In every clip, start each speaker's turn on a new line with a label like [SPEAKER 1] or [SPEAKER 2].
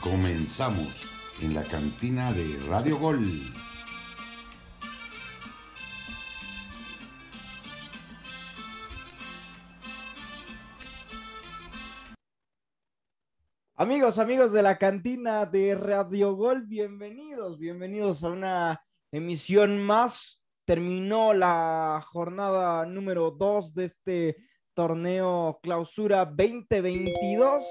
[SPEAKER 1] Comenzamos en la cantina de Radio Gol.
[SPEAKER 2] Amigos, amigos de la cantina de Radio Gol, bienvenidos, bienvenidos a una emisión más. Terminó la jornada número 2 de este torneo Clausura 2022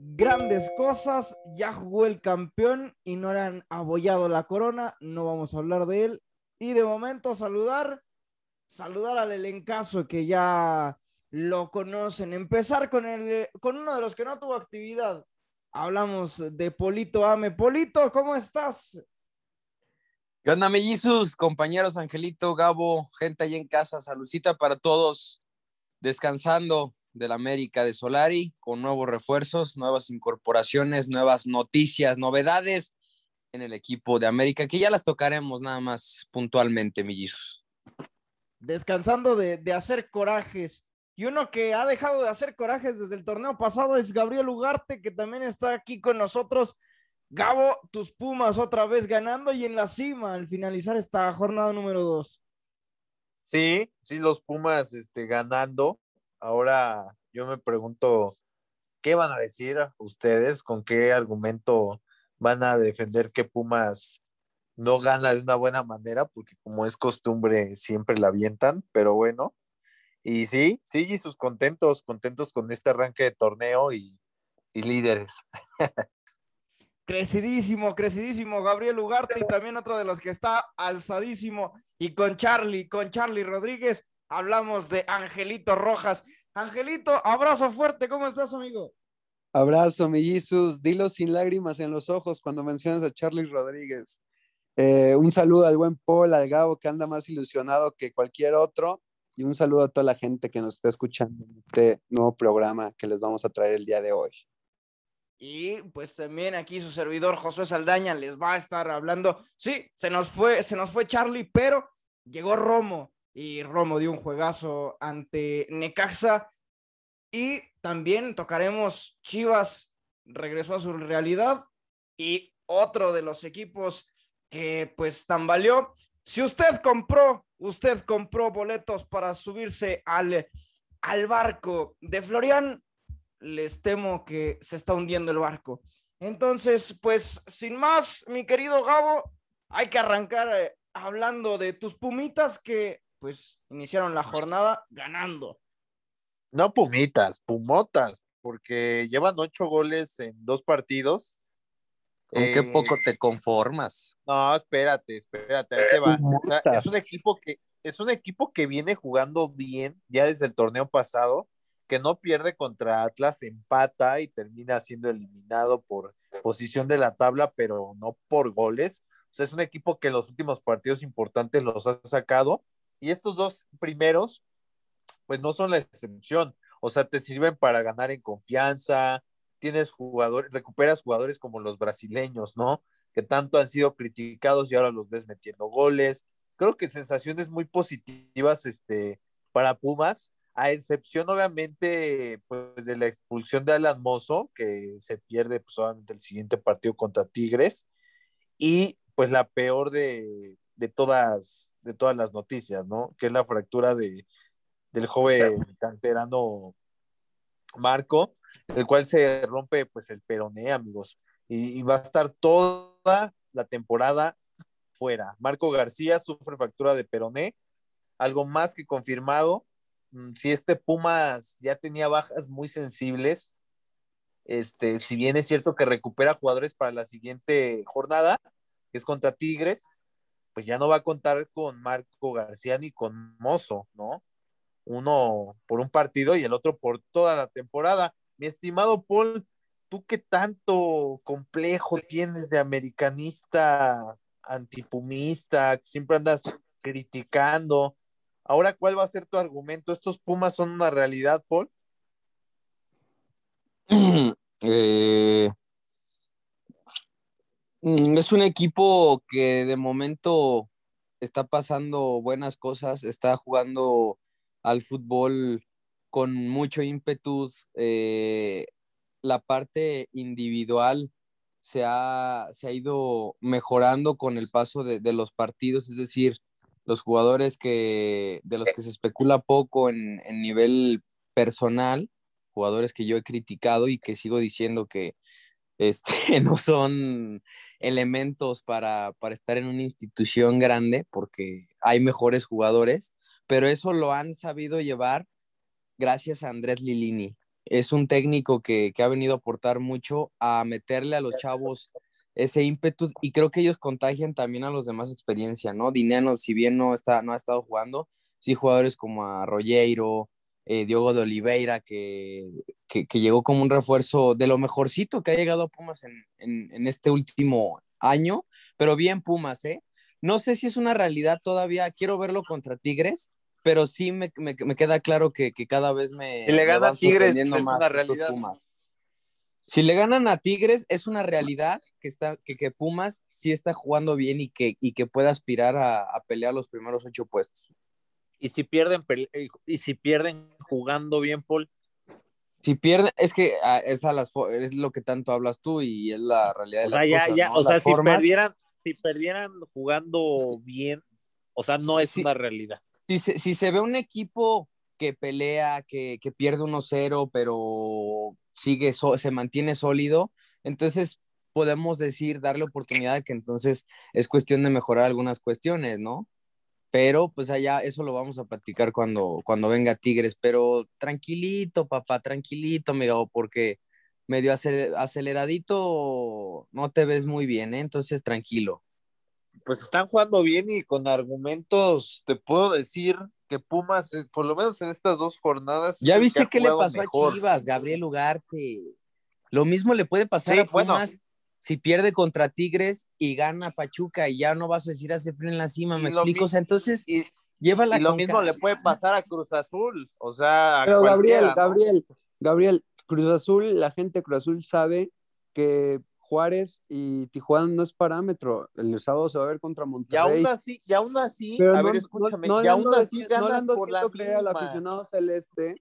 [SPEAKER 2] grandes cosas, ya jugó el campeón y no le han abollado la corona, no vamos a hablar de él. Y de momento saludar, saludar al elencazo que ya lo conocen. Empezar con, el, con uno de los que no tuvo actividad. Hablamos de Polito Ame. Polito, ¿cómo estás?
[SPEAKER 3] ¿Qué onda, mellizos, compañeros Angelito, Gabo, gente ahí en casa? Saludcita para todos, descansando, del América de Solari, con nuevos refuerzos, nuevas incorporaciones, nuevas noticias, novedades en el equipo de América, que ya las tocaremos nada más puntualmente, millizos.
[SPEAKER 2] Descansando de, hacer corajes. Y uno que ha dejado de hacer corajes desde el torneo pasado es Gabriel Ugarte, que también está aquí con nosotros. Gabo, tus Pumas otra vez ganando y en la cima al finalizar esta jornada número dos.
[SPEAKER 4] Sí, sí, los Pumas este, ganando. Ahora yo me pregunto, ¿qué van a decir ustedes? ¿Con qué argumento van a defender que Pumas no gana de una buena manera? Porque como es costumbre, siempre la avientan, pero bueno. Y sí, sí, sus contentos, contentos con este arranque de torneo y, y líderes.
[SPEAKER 2] crecidísimo, crecidísimo Gabriel Ugarte y también otro de los que está alzadísimo y con Charlie, con Charlie Rodríguez hablamos de Angelito Rojas. Angelito, abrazo fuerte, ¿cómo estás, amigo?
[SPEAKER 5] Abrazo, mi Jesus. Dilo sin lágrimas en los ojos cuando mencionas a Charlie Rodríguez. Eh, un saludo al buen Paul, al Gabo, que anda más ilusionado que cualquier otro. Y un saludo a toda la gente que nos está escuchando en este nuevo programa que les vamos a traer el día de hoy.
[SPEAKER 2] Y pues también aquí su servidor José Saldaña les va a estar hablando. Sí, se nos fue, se nos fue Charlie, pero llegó Romo y Romo dio un juegazo ante Necaxa. Y también tocaremos Chivas, regresó a su realidad. Y otro de los equipos que pues tambaleó. Si usted compró, usted compró boletos para subirse al, al barco de Florian, les temo que se está hundiendo el barco. Entonces, pues sin más, mi querido Gabo, hay que arrancar eh, hablando de tus pumitas que pues iniciaron la jornada ganando.
[SPEAKER 4] No pumitas, pumotas, porque llevan ocho goles en dos partidos.
[SPEAKER 3] ¿Con qué eh, poco te conformas?
[SPEAKER 4] No, espérate, espérate, ahí te va. es un equipo que es un equipo que viene jugando bien ya desde el torneo pasado, que no pierde contra Atlas, empata y termina siendo eliminado por posición de la tabla, pero no por goles. O sea, es un equipo que los últimos partidos importantes los ha sacado y estos dos primeros, pues no son la excepción. O sea, te sirven para ganar en confianza, tienes jugadores, recuperas jugadores como los brasileños, ¿no? Que tanto han sido criticados y ahora los ves metiendo goles. Creo que sensaciones muy positivas este, para Pumas, a excepción obviamente pues de la expulsión de Alan Mozo, que se pierde pues obviamente el siguiente partido contra Tigres, y pues la peor de, de todas de todas las noticias, ¿no? Que es la fractura de, del joven canterano Marco, el cual se rompe pues el peroné, amigos, y, va a estar toda la temporada fuera. Marco García sufre fractura de peroné, algo más que confirmado. Mm, si este Pumas ya tenía bajas muy sensibles, este, si bien es cierto que recupera jugadores para la siguiente jornada, que es contra Tigres, pues ya no va a contar con Marco García ni con Mozo, ¿no? Uno por un partido y el otro por toda la temporada. Mi estimado Paul, ¿tú qué tanto complejo tienes de americanista antipumista? Siempre andas criticando. Ahora, ¿cuál va a ser tu argumento? ¿Estos Pumas son una realidad, Paul?
[SPEAKER 3] eh, es un equipo que de momento está pasando buenas cosas, está jugando al fútbol con mucho ímpetu. Eh, la parte individual se ha, se ha ido mejorando con el paso de, de, los partidos, es decir, los jugadores que, de los que se especula poco en, en nivel personal, jugadores que yo he criticado y que sigo diciendo que este, no son elementos para, para estar en una institución grande, porque hay mejores jugadores, pero eso lo han sabido llevar gracias a Andrés Lilini es un técnico que, que, ha venido a aportar mucho a meterle a los chavos ese ímpetu y creo que ellos contagian también a los demás experiencia, ¿no? Dineno, si bien no, está, no ha estado jugando, sí jugadores como a Rollero, eh, Diogo de Oliveira, que, que, que, llegó como un refuerzo de lo mejorcito que ha llegado a Pumas en, en, en este último año, pero bien Pumas, ¿eh? No sé si es una realidad todavía, quiero verlo contra Tigres, pero sí me, me, me queda claro que, que, cada vez me.
[SPEAKER 4] Si le ganan Tigres, es una realidad.
[SPEAKER 3] Pumas. Si le ganan a Tigres, es una realidad que, está, que, que Pumas sí está jugando bien y que, y que puede aspirar a, a, pelear los primeros ocho puestos.
[SPEAKER 4] Y si pierden, y si pierden jugando bien, Paul.
[SPEAKER 3] Si pierden, es que ah, es, a las, es lo que tanto hablas tú y es la realidad de
[SPEAKER 4] o sea,
[SPEAKER 3] las
[SPEAKER 4] ya,
[SPEAKER 3] cosas,
[SPEAKER 4] ya,
[SPEAKER 3] ¿no?
[SPEAKER 4] O sea,
[SPEAKER 3] Las
[SPEAKER 4] si
[SPEAKER 3] formas-
[SPEAKER 4] perdieran, si perdieran jugando
[SPEAKER 3] Sí.
[SPEAKER 4] bien, o sea, no es
[SPEAKER 3] sí.
[SPEAKER 4] una realidad.
[SPEAKER 3] si se, si se ve un equipo que pelea, que, que pierde 1-0, pero sigue, so- se mantiene sólido, entonces podemos decir, darle oportunidad que entonces es cuestión de mejorar algunas cuestiones, ¿no? Pero pues allá eso lo vamos a platicar cuando, cuando venga Tigres, pero tranquilito, papá, tranquilito, amigo, porque medio acel- aceleradito no te ves muy bien, ¿eh? Entonces tranquilo.
[SPEAKER 4] Pues están jugando bien y con argumentos, te puedo decir que Pumas, eh, por lo menos en estas dos jornadas.
[SPEAKER 3] ¿Ya viste qué le pasó
[SPEAKER 4] mejor.
[SPEAKER 3] a Chivas, Gabriel Ugarte? Lo mismo le puede pasar
[SPEAKER 4] Sí,
[SPEAKER 3] a
[SPEAKER 4] bueno.
[SPEAKER 3] Si pierde contra Tigres y gana Pachuca y ya no vas a decir hace frío en la cima,
[SPEAKER 4] Y
[SPEAKER 3] ¿me
[SPEAKER 4] lo
[SPEAKER 3] explico? O sea, entonces
[SPEAKER 4] Y,
[SPEAKER 3] llévala
[SPEAKER 4] y lo mismo le puede pasar a Cruz Azul, o sea, a
[SPEAKER 5] Pero Gabriel. Gabriel, Gabriel, Cruz Azul, la gente de Cruz Azul sabe que Juárez y Tijuana no es parámetro. El sábado se va a ver contra
[SPEAKER 4] Y
[SPEAKER 5] Monterrey.
[SPEAKER 4] aún así, y aún así,
[SPEAKER 5] Pero
[SPEAKER 4] a
[SPEAKER 5] no,
[SPEAKER 4] ver, escúchame,
[SPEAKER 5] no
[SPEAKER 4] y aún así ganas por la
[SPEAKER 5] creer al aficionado celeste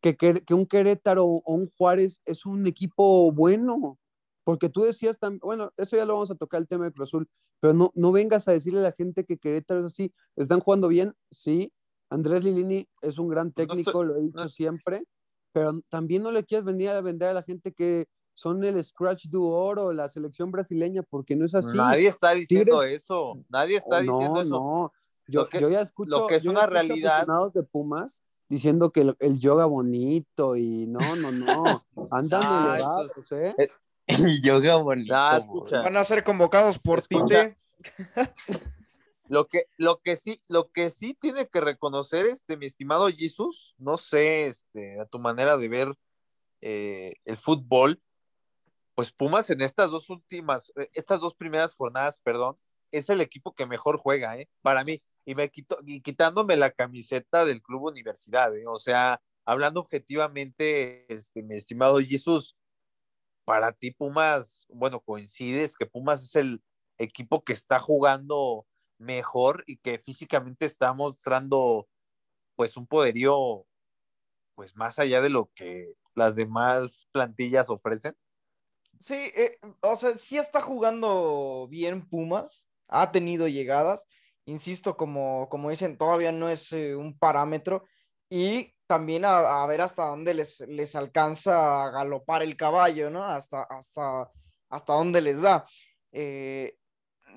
[SPEAKER 5] que, que, que un Querétaro o un Juárez es un equipo bueno. Porque tú decías también, bueno, eso ya lo vamos a tocar el tema de Cruz Azul, pero no, no vengas a decirle a la gente que Querétaro es así. ¿Están jugando bien? Sí. Andrés Lilini es un gran
[SPEAKER 4] no
[SPEAKER 5] técnico,
[SPEAKER 4] estoy-
[SPEAKER 5] lo he dicho
[SPEAKER 4] no-
[SPEAKER 5] siempre, pero también no le quieras venir a vender a la gente que son el Scratch du Oro, la selección brasileña, porque no es así.
[SPEAKER 4] Nadie está diciendo
[SPEAKER 5] Tigres-
[SPEAKER 4] eso, nadie está
[SPEAKER 5] Oh,
[SPEAKER 4] diciendo eso.
[SPEAKER 5] no. Yo,
[SPEAKER 4] que-
[SPEAKER 5] yo ya escucho,
[SPEAKER 4] lo que es una realidad-
[SPEAKER 5] aficionados de Pumas diciendo que el, el yoga bonito y no, no, no. Andan
[SPEAKER 4] Ah,
[SPEAKER 5] elevados, ¿eh?
[SPEAKER 3] El yoga bonito.
[SPEAKER 4] Ah.
[SPEAKER 2] Van a ser convocados por
[SPEAKER 4] Escucha.
[SPEAKER 2] Tite.
[SPEAKER 4] Lo que, lo que sí, lo que sí tiene que reconocer, este, mi estimado Jesus, no sé, este, a tu manera de ver eh, el fútbol, pues Pumas en estas dos últimas, eh, estas dos primeras jornadas, perdón, es el equipo que mejor juega, ¿eh? Para mí, y me quito, y quitándome la camiseta del Club Universidad, ¿eh? O sea, hablando objetivamente, este, mi estimado Jesus, para ti Pumas, bueno, coincides que Pumas es el equipo que está jugando mejor y que físicamente está mostrando pues un poderío pues más allá de lo que las demás plantillas ofrecen.
[SPEAKER 2] Sí, eh, o sea, sí está jugando bien Pumas, ha tenido llegadas, insisto, como, como dicen, todavía no es eh, un parámetro y también a, a ver hasta dónde les, les alcanza a galopar el caballo, ¿no? Hasta, hasta, hasta dónde les da. Eh,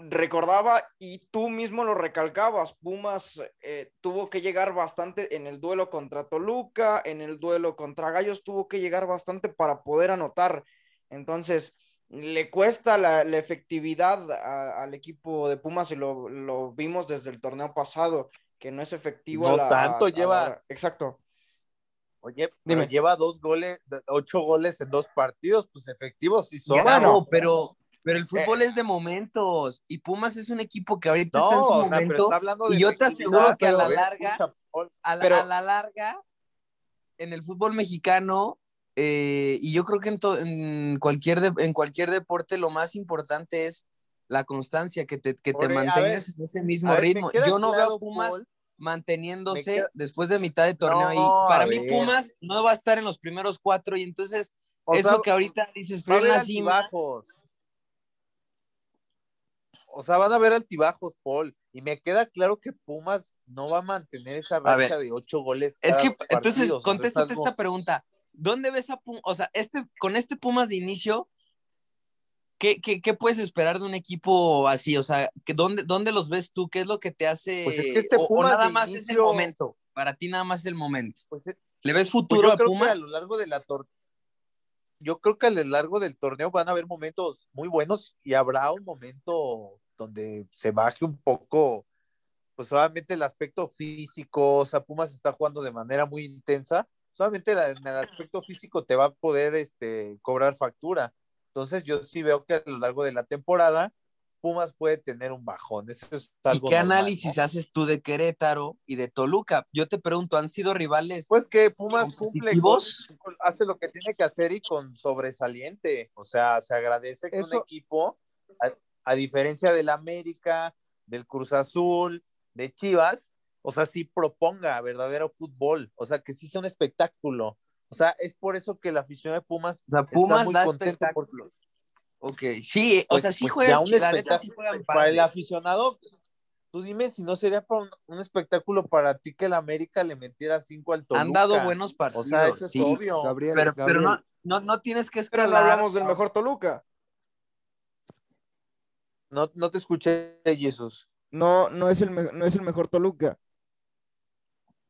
[SPEAKER 2] recordaba y tú mismo lo recalcabas, Pumas eh, tuvo que llegar bastante en el duelo contra Toluca, en el duelo contra Gallos tuvo que llegar bastante para poder anotar. Entonces, le cuesta la, la efectividad a- al equipo de Pumas y lo, lo vimos desde el torneo pasado, que no es efectivo. a
[SPEAKER 4] No
[SPEAKER 2] la-
[SPEAKER 4] tanto,
[SPEAKER 2] a
[SPEAKER 4] lleva-
[SPEAKER 2] Exacto.
[SPEAKER 4] Oye, pero
[SPEAKER 2] Dime.
[SPEAKER 4] lleva dos goles, ocho goles en dos partidos, pues efectivos sí son.
[SPEAKER 2] Bueno.
[SPEAKER 3] Claro, pero, pero el fútbol es de momentos y Pumas es un equipo que ahorita
[SPEAKER 4] no,
[SPEAKER 3] está en su
[SPEAKER 4] o sea, pero
[SPEAKER 3] momento
[SPEAKER 4] está hablando de
[SPEAKER 3] y yo te aseguro que a la larga- a la,
[SPEAKER 2] Pero-
[SPEAKER 3] a la larga, en el fútbol mexicano, eh, y yo creo que en, to- en cualquier de- en cualquier deporte lo más importante es la constancia, que te, que te mantengas
[SPEAKER 4] ver,
[SPEAKER 3] en ese mismo
[SPEAKER 4] ver,
[SPEAKER 3] ritmo. Yo no
[SPEAKER 4] claro,
[SPEAKER 3] veo Pumas
[SPEAKER 4] Paul,
[SPEAKER 3] manteniéndose después de mitad de torneo
[SPEAKER 4] No,
[SPEAKER 3] ahí. Para mí
[SPEAKER 4] ver.
[SPEAKER 3] Pumas no va a estar en los primeros cuatro y entonces eso que ahorita dices,
[SPEAKER 4] va a
[SPEAKER 3] fue en
[SPEAKER 4] haber
[SPEAKER 3] la cima.
[SPEAKER 4] altibajos. O sea, van a haber altibajos, Paul. Y me queda claro que Pumas no va a mantener esa racha de ocho goles.
[SPEAKER 3] Es que, entonces,
[SPEAKER 4] partidos.
[SPEAKER 3] Contéstate esta pregunta. ¿Dónde ves a Pumas? O sea, este, con este Pumas de inicio, ¿qué, qué, qué puedes esperar de un equipo así? O sea, ¿dónde, ¿dónde los ves tú? ¿Qué es lo que te hace?
[SPEAKER 4] Pues es que este
[SPEAKER 3] o- o,
[SPEAKER 4] Pumas
[SPEAKER 3] nada más es el
[SPEAKER 4] inicio-
[SPEAKER 3] momento. Para ti nada más es el momento.
[SPEAKER 4] Pues es-
[SPEAKER 3] ¿Le ves
[SPEAKER 4] Pues
[SPEAKER 3] futuro
[SPEAKER 4] yo
[SPEAKER 3] a Pumas?
[SPEAKER 4] a lo largo de la tor- yo creo que a lo largo del torneo van a haber momentos muy buenos y habrá un momento donde se baje un poco, pues solamente el aspecto físico, o sea, Pumas está jugando de manera muy intensa, solamente la- en el aspecto físico te va a poder este, cobrar factura. Entonces yo sí veo que a lo largo de la temporada Pumas puede tener un bajón. Eso es
[SPEAKER 3] ¿Y
[SPEAKER 4] algo
[SPEAKER 3] qué
[SPEAKER 4] normal,
[SPEAKER 3] análisis
[SPEAKER 4] ¿no?
[SPEAKER 3] haces tú de Querétaro y de Toluca? Yo te pregunto, ¿han sido rivales?
[SPEAKER 4] Pues que Pumas cumple, con- con- hace lo que tiene que hacer y con sobresaliente. O sea, se agradece que un equipo, a, a diferencia del América, del Cruz Azul, de Chivas, o sea, sí proponga verdadero fútbol. O sea, que sí sea un espectáculo. O sea, es por eso que la afición de Pumas
[SPEAKER 3] o sea,
[SPEAKER 4] está
[SPEAKER 3] Pumas
[SPEAKER 4] muy
[SPEAKER 3] da
[SPEAKER 4] contento por-
[SPEAKER 3] espectáculo. Ok, sí, o
[SPEAKER 4] pues-
[SPEAKER 3] sea, sí
[SPEAKER 4] pues
[SPEAKER 3] juegan, la neta sí
[SPEAKER 4] espectáculo
[SPEAKER 3] juegan
[SPEAKER 4] para el aficionado. Tú dime si no sería para un, un espectáculo para ti que el América le metiera cinco al Toluca.
[SPEAKER 3] Han dado buenos
[SPEAKER 4] O
[SPEAKER 3] partidos.
[SPEAKER 4] sea, eso es obvio.
[SPEAKER 5] Gabriel,
[SPEAKER 3] pero, pero
[SPEAKER 5] Gabriel,
[SPEAKER 3] no, no, no tienes que
[SPEAKER 2] Pero no
[SPEAKER 3] escalar.
[SPEAKER 2] hablamos del mejor Toluca.
[SPEAKER 4] No, no te escuché, Jesús.
[SPEAKER 2] No, no es el, me- no es el mejor Toluca.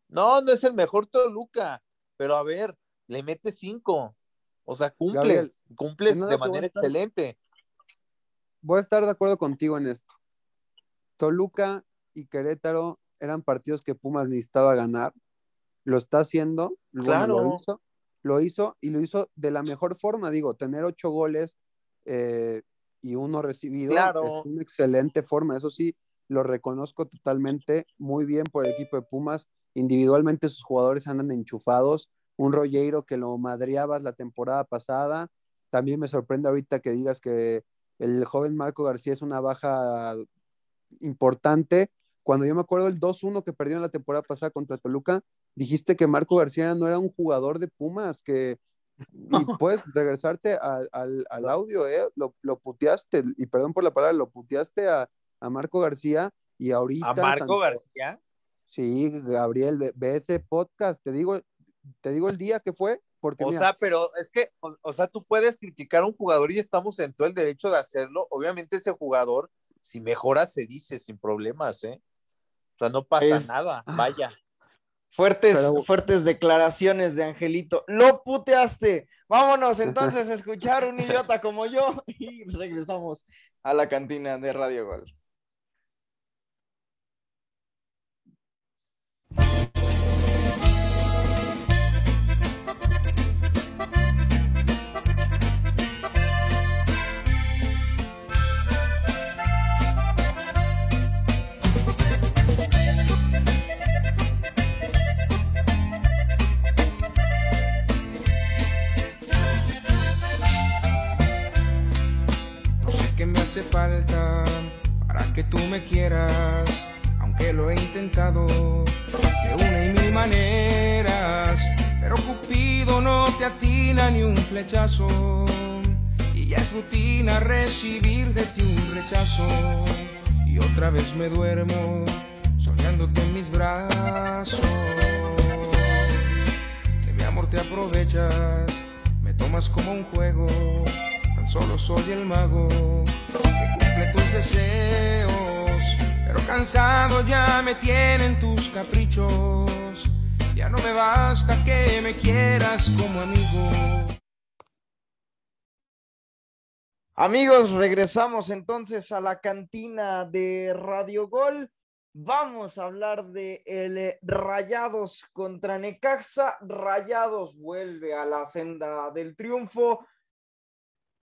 [SPEAKER 4] No, no es el mejor Toluca, pero a ver, le mete cinco. O sea, cumples,
[SPEAKER 5] Gabriel,
[SPEAKER 4] cumples de manera excelente.
[SPEAKER 5] voy a estar de acuerdo contigo en esto. Toluca y Querétaro eran partidos que Pumas necesitaba ganar. Lo está haciendo. bueno, lo hizo. Lo hizo y lo hizo de la mejor forma. Digo, tener ocho goles eh, y uno recibido
[SPEAKER 4] Claro.
[SPEAKER 5] es una excelente forma. Eso sí, lo reconozco totalmente. Muy bien por el equipo de Pumas. Individualmente sus jugadores andan enchufados. Un Rollero que lo madreabas la temporada pasada. También me sorprende ahorita que digas que el joven Marco García es una baja importante. Cuando yo me acuerdo el 2-1 que perdió en la temporada pasada contra Toluca, dijiste que Marco García no era un jugador de Pumas, que y puedes regresarte al, audio, ¿eh? Lo, lo puteaste, y perdón por la palabra, lo puteaste a, a Marco García y ahorita...
[SPEAKER 4] A Marco García.
[SPEAKER 5] Sí, Gabriel, ve, ve ese podcast, te digo, te digo el día que fue, porque
[SPEAKER 4] O
[SPEAKER 5] mira,
[SPEAKER 4] sea, pero es que, o, o sea, tú puedes criticar a un jugador y estamos en todo el derecho de hacerlo. Obviamente ese jugador, si mejora, se dice sin problemas, ¿eh? O sea, no pasa
[SPEAKER 2] Es-
[SPEAKER 4] nada,
[SPEAKER 5] Ah.
[SPEAKER 4] vaya.
[SPEAKER 2] Fuertes,
[SPEAKER 5] Pero-
[SPEAKER 2] fuertes declaraciones de Angelito. Lo puteaste. Vámonos entonces a escuchar un idiota como yo y regresamos a la cantina de Radio Gol.
[SPEAKER 6] Caprichos. Ya no me basta que me quieras como amigo.
[SPEAKER 2] Amigos, regresamos entonces a la cantina de Radio Gol. Vamos a hablar de el eh, Rayados contra Necaxa. Rayados vuelve a la senda del triunfo.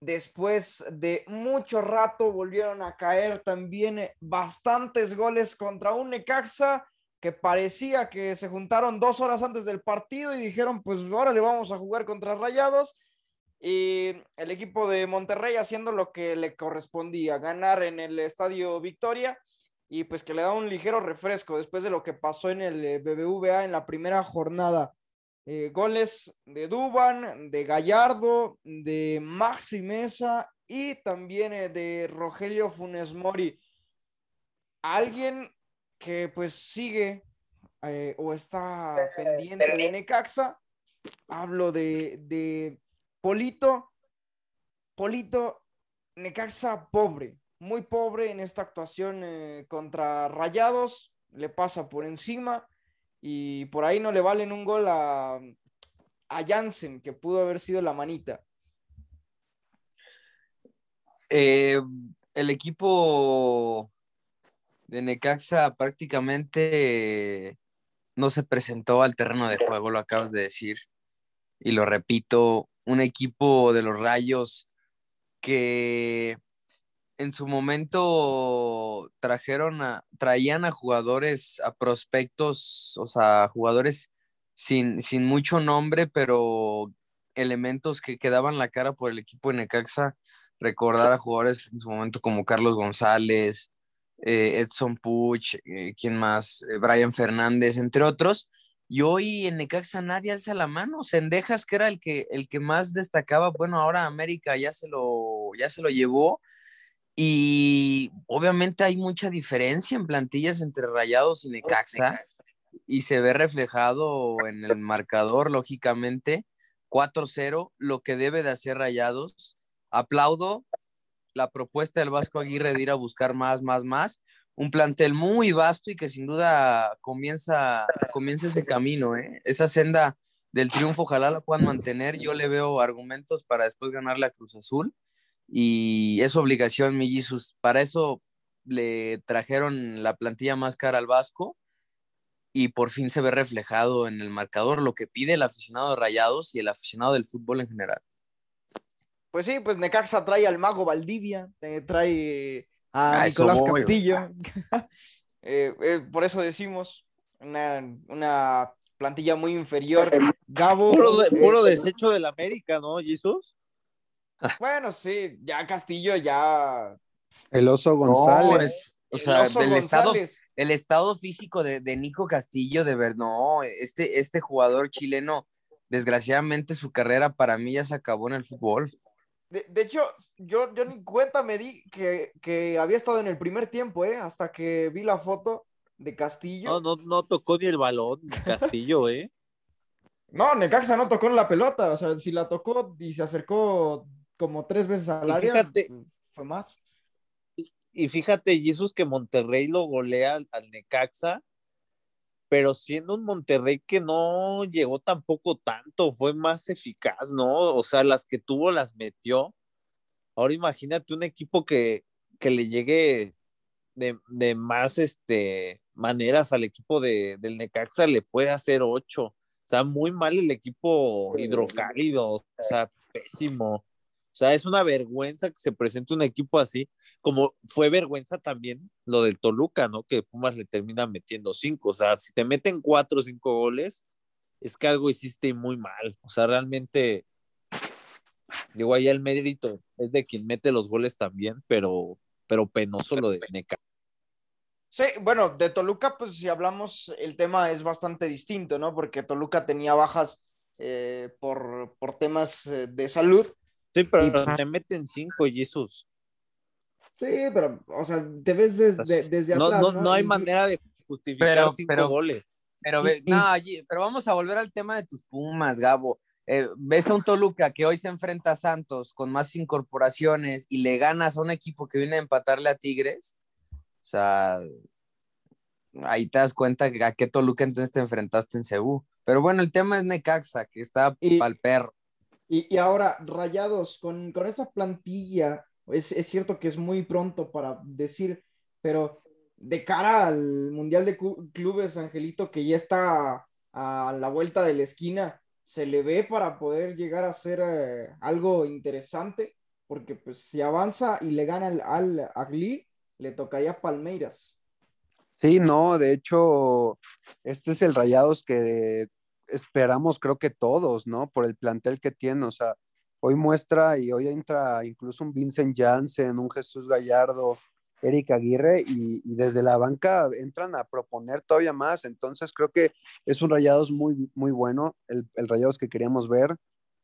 [SPEAKER 2] Después de mucho rato volvieron a caer también bastantes goles contra un Necaxa que parecía que se juntaron dos horas antes del partido y dijeron, pues ahora le vamos a jugar contra Rayados. Y el equipo de Monterrey haciendo lo que le correspondía, ganar en el Estadio Victoria y pues que le da un ligero refresco después de lo que pasó en el eh, BBVA en la primera jornada. eh, goles de Duban, de Gallardo, de Maxi Mesa y también eh, de Rogelio Funes Mori. Alguien que pues sigue eh, o está pendiente de Necaxa. Hablo de, de Polito. Polito, Necaxa pobre, muy pobre en esta actuación contra Rayados. Le pasa por encima y por ahí no le valen un gol a, a Jansen, que pudo haber sido la manita.
[SPEAKER 3] Eh, el equipo de Necaxa prácticamente no se presentó al terreno de juego, lo acabas de decir. Y lo repito, un equipo de los Rayos que en su momento trajeron a, traían a jugadores, a prospectos, o sea, jugadores sin, sin mucho nombre, pero elementos que quedaban la cara por el equipo de Necaxa. Recordar a jugadores en su momento como Carlos González, eh, Edson Puch, eh, ¿quién más? Eh, Brian Fernández, entre otros. Y hoy en Necaxa nadie alza la mano. Sendejas, que era el que, el que más destacaba, bueno, ahora América ya se lo, ya se lo llevó y obviamente hay mucha diferencia en plantillas entre Rayados y Necaxa y se ve reflejado en el marcador, lógicamente, 4-0, lo que debe de hacer Rayados. Aplaudo la propuesta del Vasco Aguirre de ir a buscar más, más, más. Un plantel muy vasto y que sin duda comienza, comienza ese camino, ¿eh? esa senda del triunfo, ojalá la puedan mantener. Yo le veo argumentos para después ganar la Cruz Azul y es obligación, mi Jesus. Para eso le trajeron la plantilla más cara al Vasco y por fin se ve reflejado en el marcador lo que pide el aficionado de Rayados y el aficionado del fútbol en general.
[SPEAKER 2] Pues sí, pues Necaxa trae al mago Valdivia, trae a ah, Nicolás Castillo. Eh, eh, por eso decimos una, plantilla muy inferior. Gabo.
[SPEAKER 4] Puro, eh, desecho del América, ¿no, Jesus?
[SPEAKER 2] Bueno, sí, ya Castillo, ya.
[SPEAKER 5] El oso González.
[SPEAKER 3] o sea, el, estado, el estado físico de, Nico Castillo, de ver, no, este, este jugador chileno, desgraciadamente su carrera para mí ya se acabó en el fútbol.
[SPEAKER 2] De, hecho, yo, yo ni cuenta me di que, que, había estado en el primer tiempo, ¿eh? Hasta que vi la foto de Castillo.
[SPEAKER 4] No, no, no tocó ni el balón, Castillo, ¿eh?
[SPEAKER 2] No, Necaxa no tocó la pelota, o sea, si la tocó y se acercó como tres veces al área, fíjate, fue más.
[SPEAKER 4] Y, fíjate, Jesús, que Monterrey lo golea al, Necaxa, pero siendo un Monterrey que no llegó tampoco tanto, fue más eficaz, ¿no? O sea, las que tuvo las metió. Ahora imagínate un equipo que, que le llegue de, de, más este, maneras al equipo de, del Necaxa, le puede hacer ocho. O sea, muy mal el equipo hidrocálido, o sea, pésimo. O sea, es una vergüenza que se presente un equipo así, como fue vergüenza también lo del Toluca, ¿no? Que Pumas le termina metiendo cinco. O sea, si te meten cuatro o cinco goles, es que algo hiciste muy mal. O sea, realmente, digo, ahí el mérito es de quien mete los goles también, pero, pero penoso lo de Neca.
[SPEAKER 2] Sí, bueno, de Toluca, pues si hablamos, el tema es bastante distinto, ¿no? Porque Toluca tenía bajas eh, por, por temas eh, de salud
[SPEAKER 4] Sí, pero te meten cinco, Jesús.
[SPEAKER 2] Sí, pero, o sea, te ves desde, desde
[SPEAKER 4] no, atrás. No, no, hay manera de justificar cinco goles.
[SPEAKER 3] Pero, no, pero vamos a volver al tema de tus Pumas, Gabo. Eh, ves a un Toluca que hoy se enfrenta a Santos con más incorporaciones y le ganas a un equipo que viene a empatarle a Tigres. O sea, ahí te das cuenta a qué Toluca entonces te enfrentaste en Ceú. Pero bueno, el tema es Necaxa, que está pa'l perro.
[SPEAKER 2] Y, ahora, Rayados, con, con esta plantilla, es, cierto que es muy pronto para decir, pero de cara al Mundial de Clubes, Angelito, que ya está a, la vuelta de la esquina, ¿se le ve para poder llegar a ser eh, algo interesante? Porque pues si avanza y le gana al Agli, le tocaría Palmeiras.
[SPEAKER 5] Sí, no, de hecho, este es el Rayados que esperamos creo que todos, ¿no? Por el plantel que tiene, o sea, hoy muestra y hoy entra incluso un Vincent Janssen, un Jesús Gallardo, Eric Aguirre y, desde la banca entran a proponer todavía más. Entonces creo que es un Rayados muy, muy bueno, el, el Rayados que queríamos ver.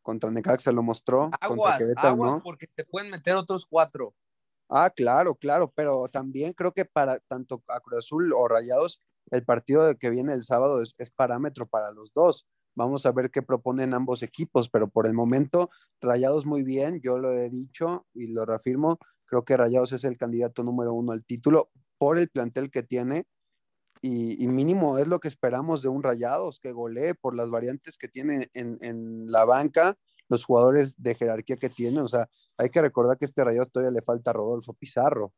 [SPEAKER 5] Contra Necaxa lo mostró.
[SPEAKER 3] Aguas,
[SPEAKER 5] contra
[SPEAKER 3] aguas porque te pueden meter otros cuatro.
[SPEAKER 5] Ah, claro, claro, pero también creo que para tanto a Cruz Azul o Rayados, el partido que viene el sábado es, parámetro para los dos. Vamos a ver qué proponen ambos equipos, pero por el momento, Rayados muy bien, yo lo he dicho y lo reafirmo, creo que Rayados es el candidato número uno al título por el plantel que tiene y, mínimo es lo que esperamos de un Rayados, que golee por las variantes que tiene en, en la banca, los jugadores de jerarquía que tiene. O sea, hay que recordar que este Rayados todavía le falta Rodolfo Pizarro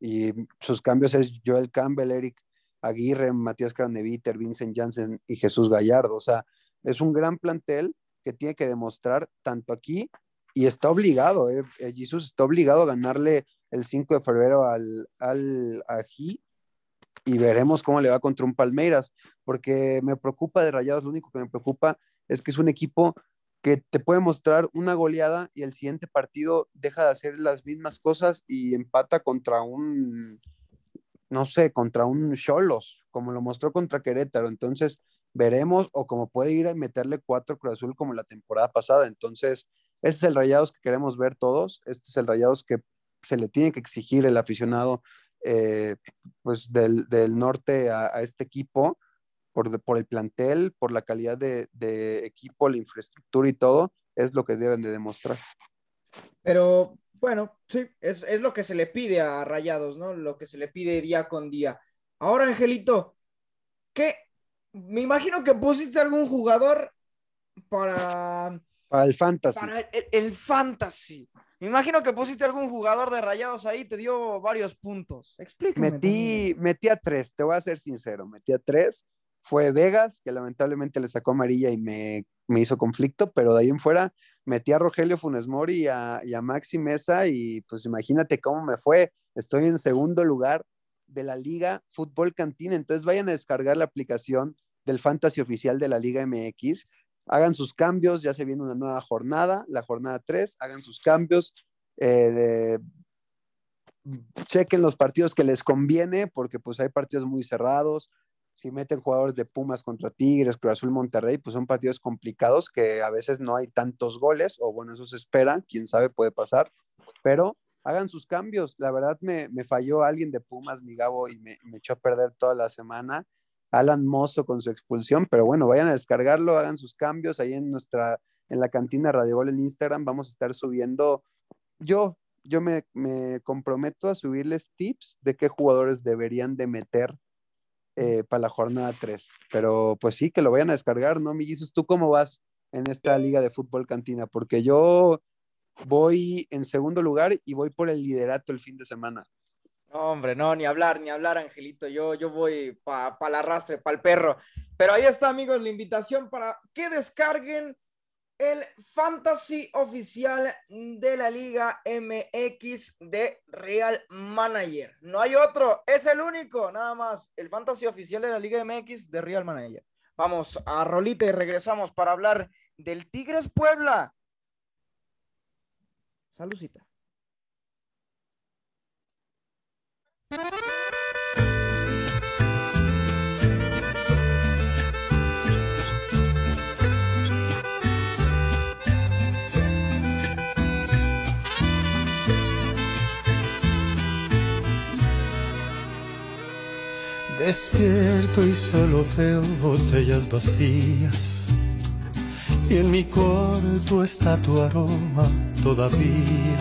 [SPEAKER 5] y sus cambios es Joel Campbell, Eric Aguirre, Matías Craneviter, Vincent Janssen y Jesús Gallardo. O sea, es un gran plantel que tiene que demostrar tanto aquí y está obligado, eh, eh Jesús está obligado a ganarle el 5 de febrero al, al Ají y veremos cómo le va contra un Palmeiras, porque me preocupa de Rayados, lo único que me preocupa es que es un equipo que te puede mostrar una goleada y el siguiente partido deja de hacer las mismas cosas y empata contra un, no sé, contra un Cholos, como lo mostró contra Querétaro. Entonces, veremos, o como puede ir a meterle cuatro Cruz Azul como la temporada pasada. Entonces, este es el Rayados que queremos ver todos, este es el Rayados que se le tiene que exigir el aficionado eh, pues del, norte a, este equipo por, por, el plantel, por la calidad de, equipo, la infraestructura y todo, es lo que deben de demostrar.
[SPEAKER 2] Pero bueno, sí, es, es, lo que se le pide a Rayados, ¿no? Lo que se le pide día con día. Ahora, Angelito, ¿qué? Me imagino que pusiste algún jugador para
[SPEAKER 5] para el fantasy.
[SPEAKER 2] Para el, fantasy. Me imagino que pusiste algún jugador de rayados ahí, te dio varios puntos. Explícame.
[SPEAKER 5] Metí, metí a tres, te voy a ser sincero, metí a tres. Fue Vegas, que lamentablemente le sacó amarilla y me, hizo conflicto, pero de ahí en fuera metí a Rogelio Funes Mori y a, y Maxi Mesa y pues imagínate cómo me fue. Estoy en segundo lugar de la Liga Fútbol Cantina, entonces vayan a descargar la aplicación del Fantasy Oficial de la Liga MX hagan sus cambios, ya se viene una nueva jornada, la jornada 3, hagan sus cambios, eh, chequen los partidos que les conviene, porque pues hay partidos muy cerrados, si meten jugadores de Pumas contra Tigres, Cruz Azul, Monterrey, pues son partidos complicados que a veces no hay tantos goles, o bueno, eso se espera, quién sabe, puede pasar, pero hagan sus cambios. La verdad me, falló alguien de Pumas, mi Gabo, y me, me, echó a perder toda la semana. Alan Mozo con su expulsión, pero bueno, vayan a descargarlo, hagan sus cambios ahí en nuestra, en la cantina Radio Gol en Instagram, vamos a estar subiendo, yo, yo me, comprometo a subirles tips de qué jugadores deberían de meter eh, para la jornada 3, pero pues sí, que lo vayan a descargar, ¿no? Mi ¿tú cómo vas en esta liga de fútbol cantina? Porque yo voy en segundo lugar y voy por el liderato el fin de semana.
[SPEAKER 2] No, hombre, no, ni hablar, ni hablar, Angelito. Yo, yo voy para pa el arrastre, para el perro. Pero ahí está, amigos, la invitación para que descarguen el fantasy oficial de la Liga MX de Real Manager. No hay otro, es el único, nada más. El fantasy oficial de la Liga MX de Real Manager. Vamos a Rolita y regresamos para hablar del Tigres Puebla. Saludcita.
[SPEAKER 7] Despierto y solo veo botellas vacías. Y en mi cuarto está tu aroma todavía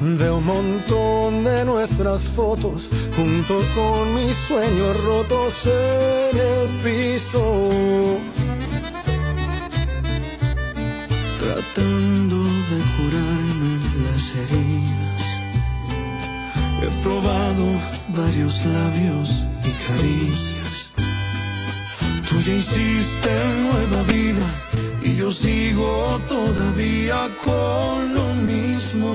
[SPEAKER 7] de un montón de nuestras fotos junto con mis sueños rotos en el piso. Tratando de curarme las heridas, he probado varios labios y caricias. Tú ya hiciste nueva vida y yo sigo todavía con lo mismo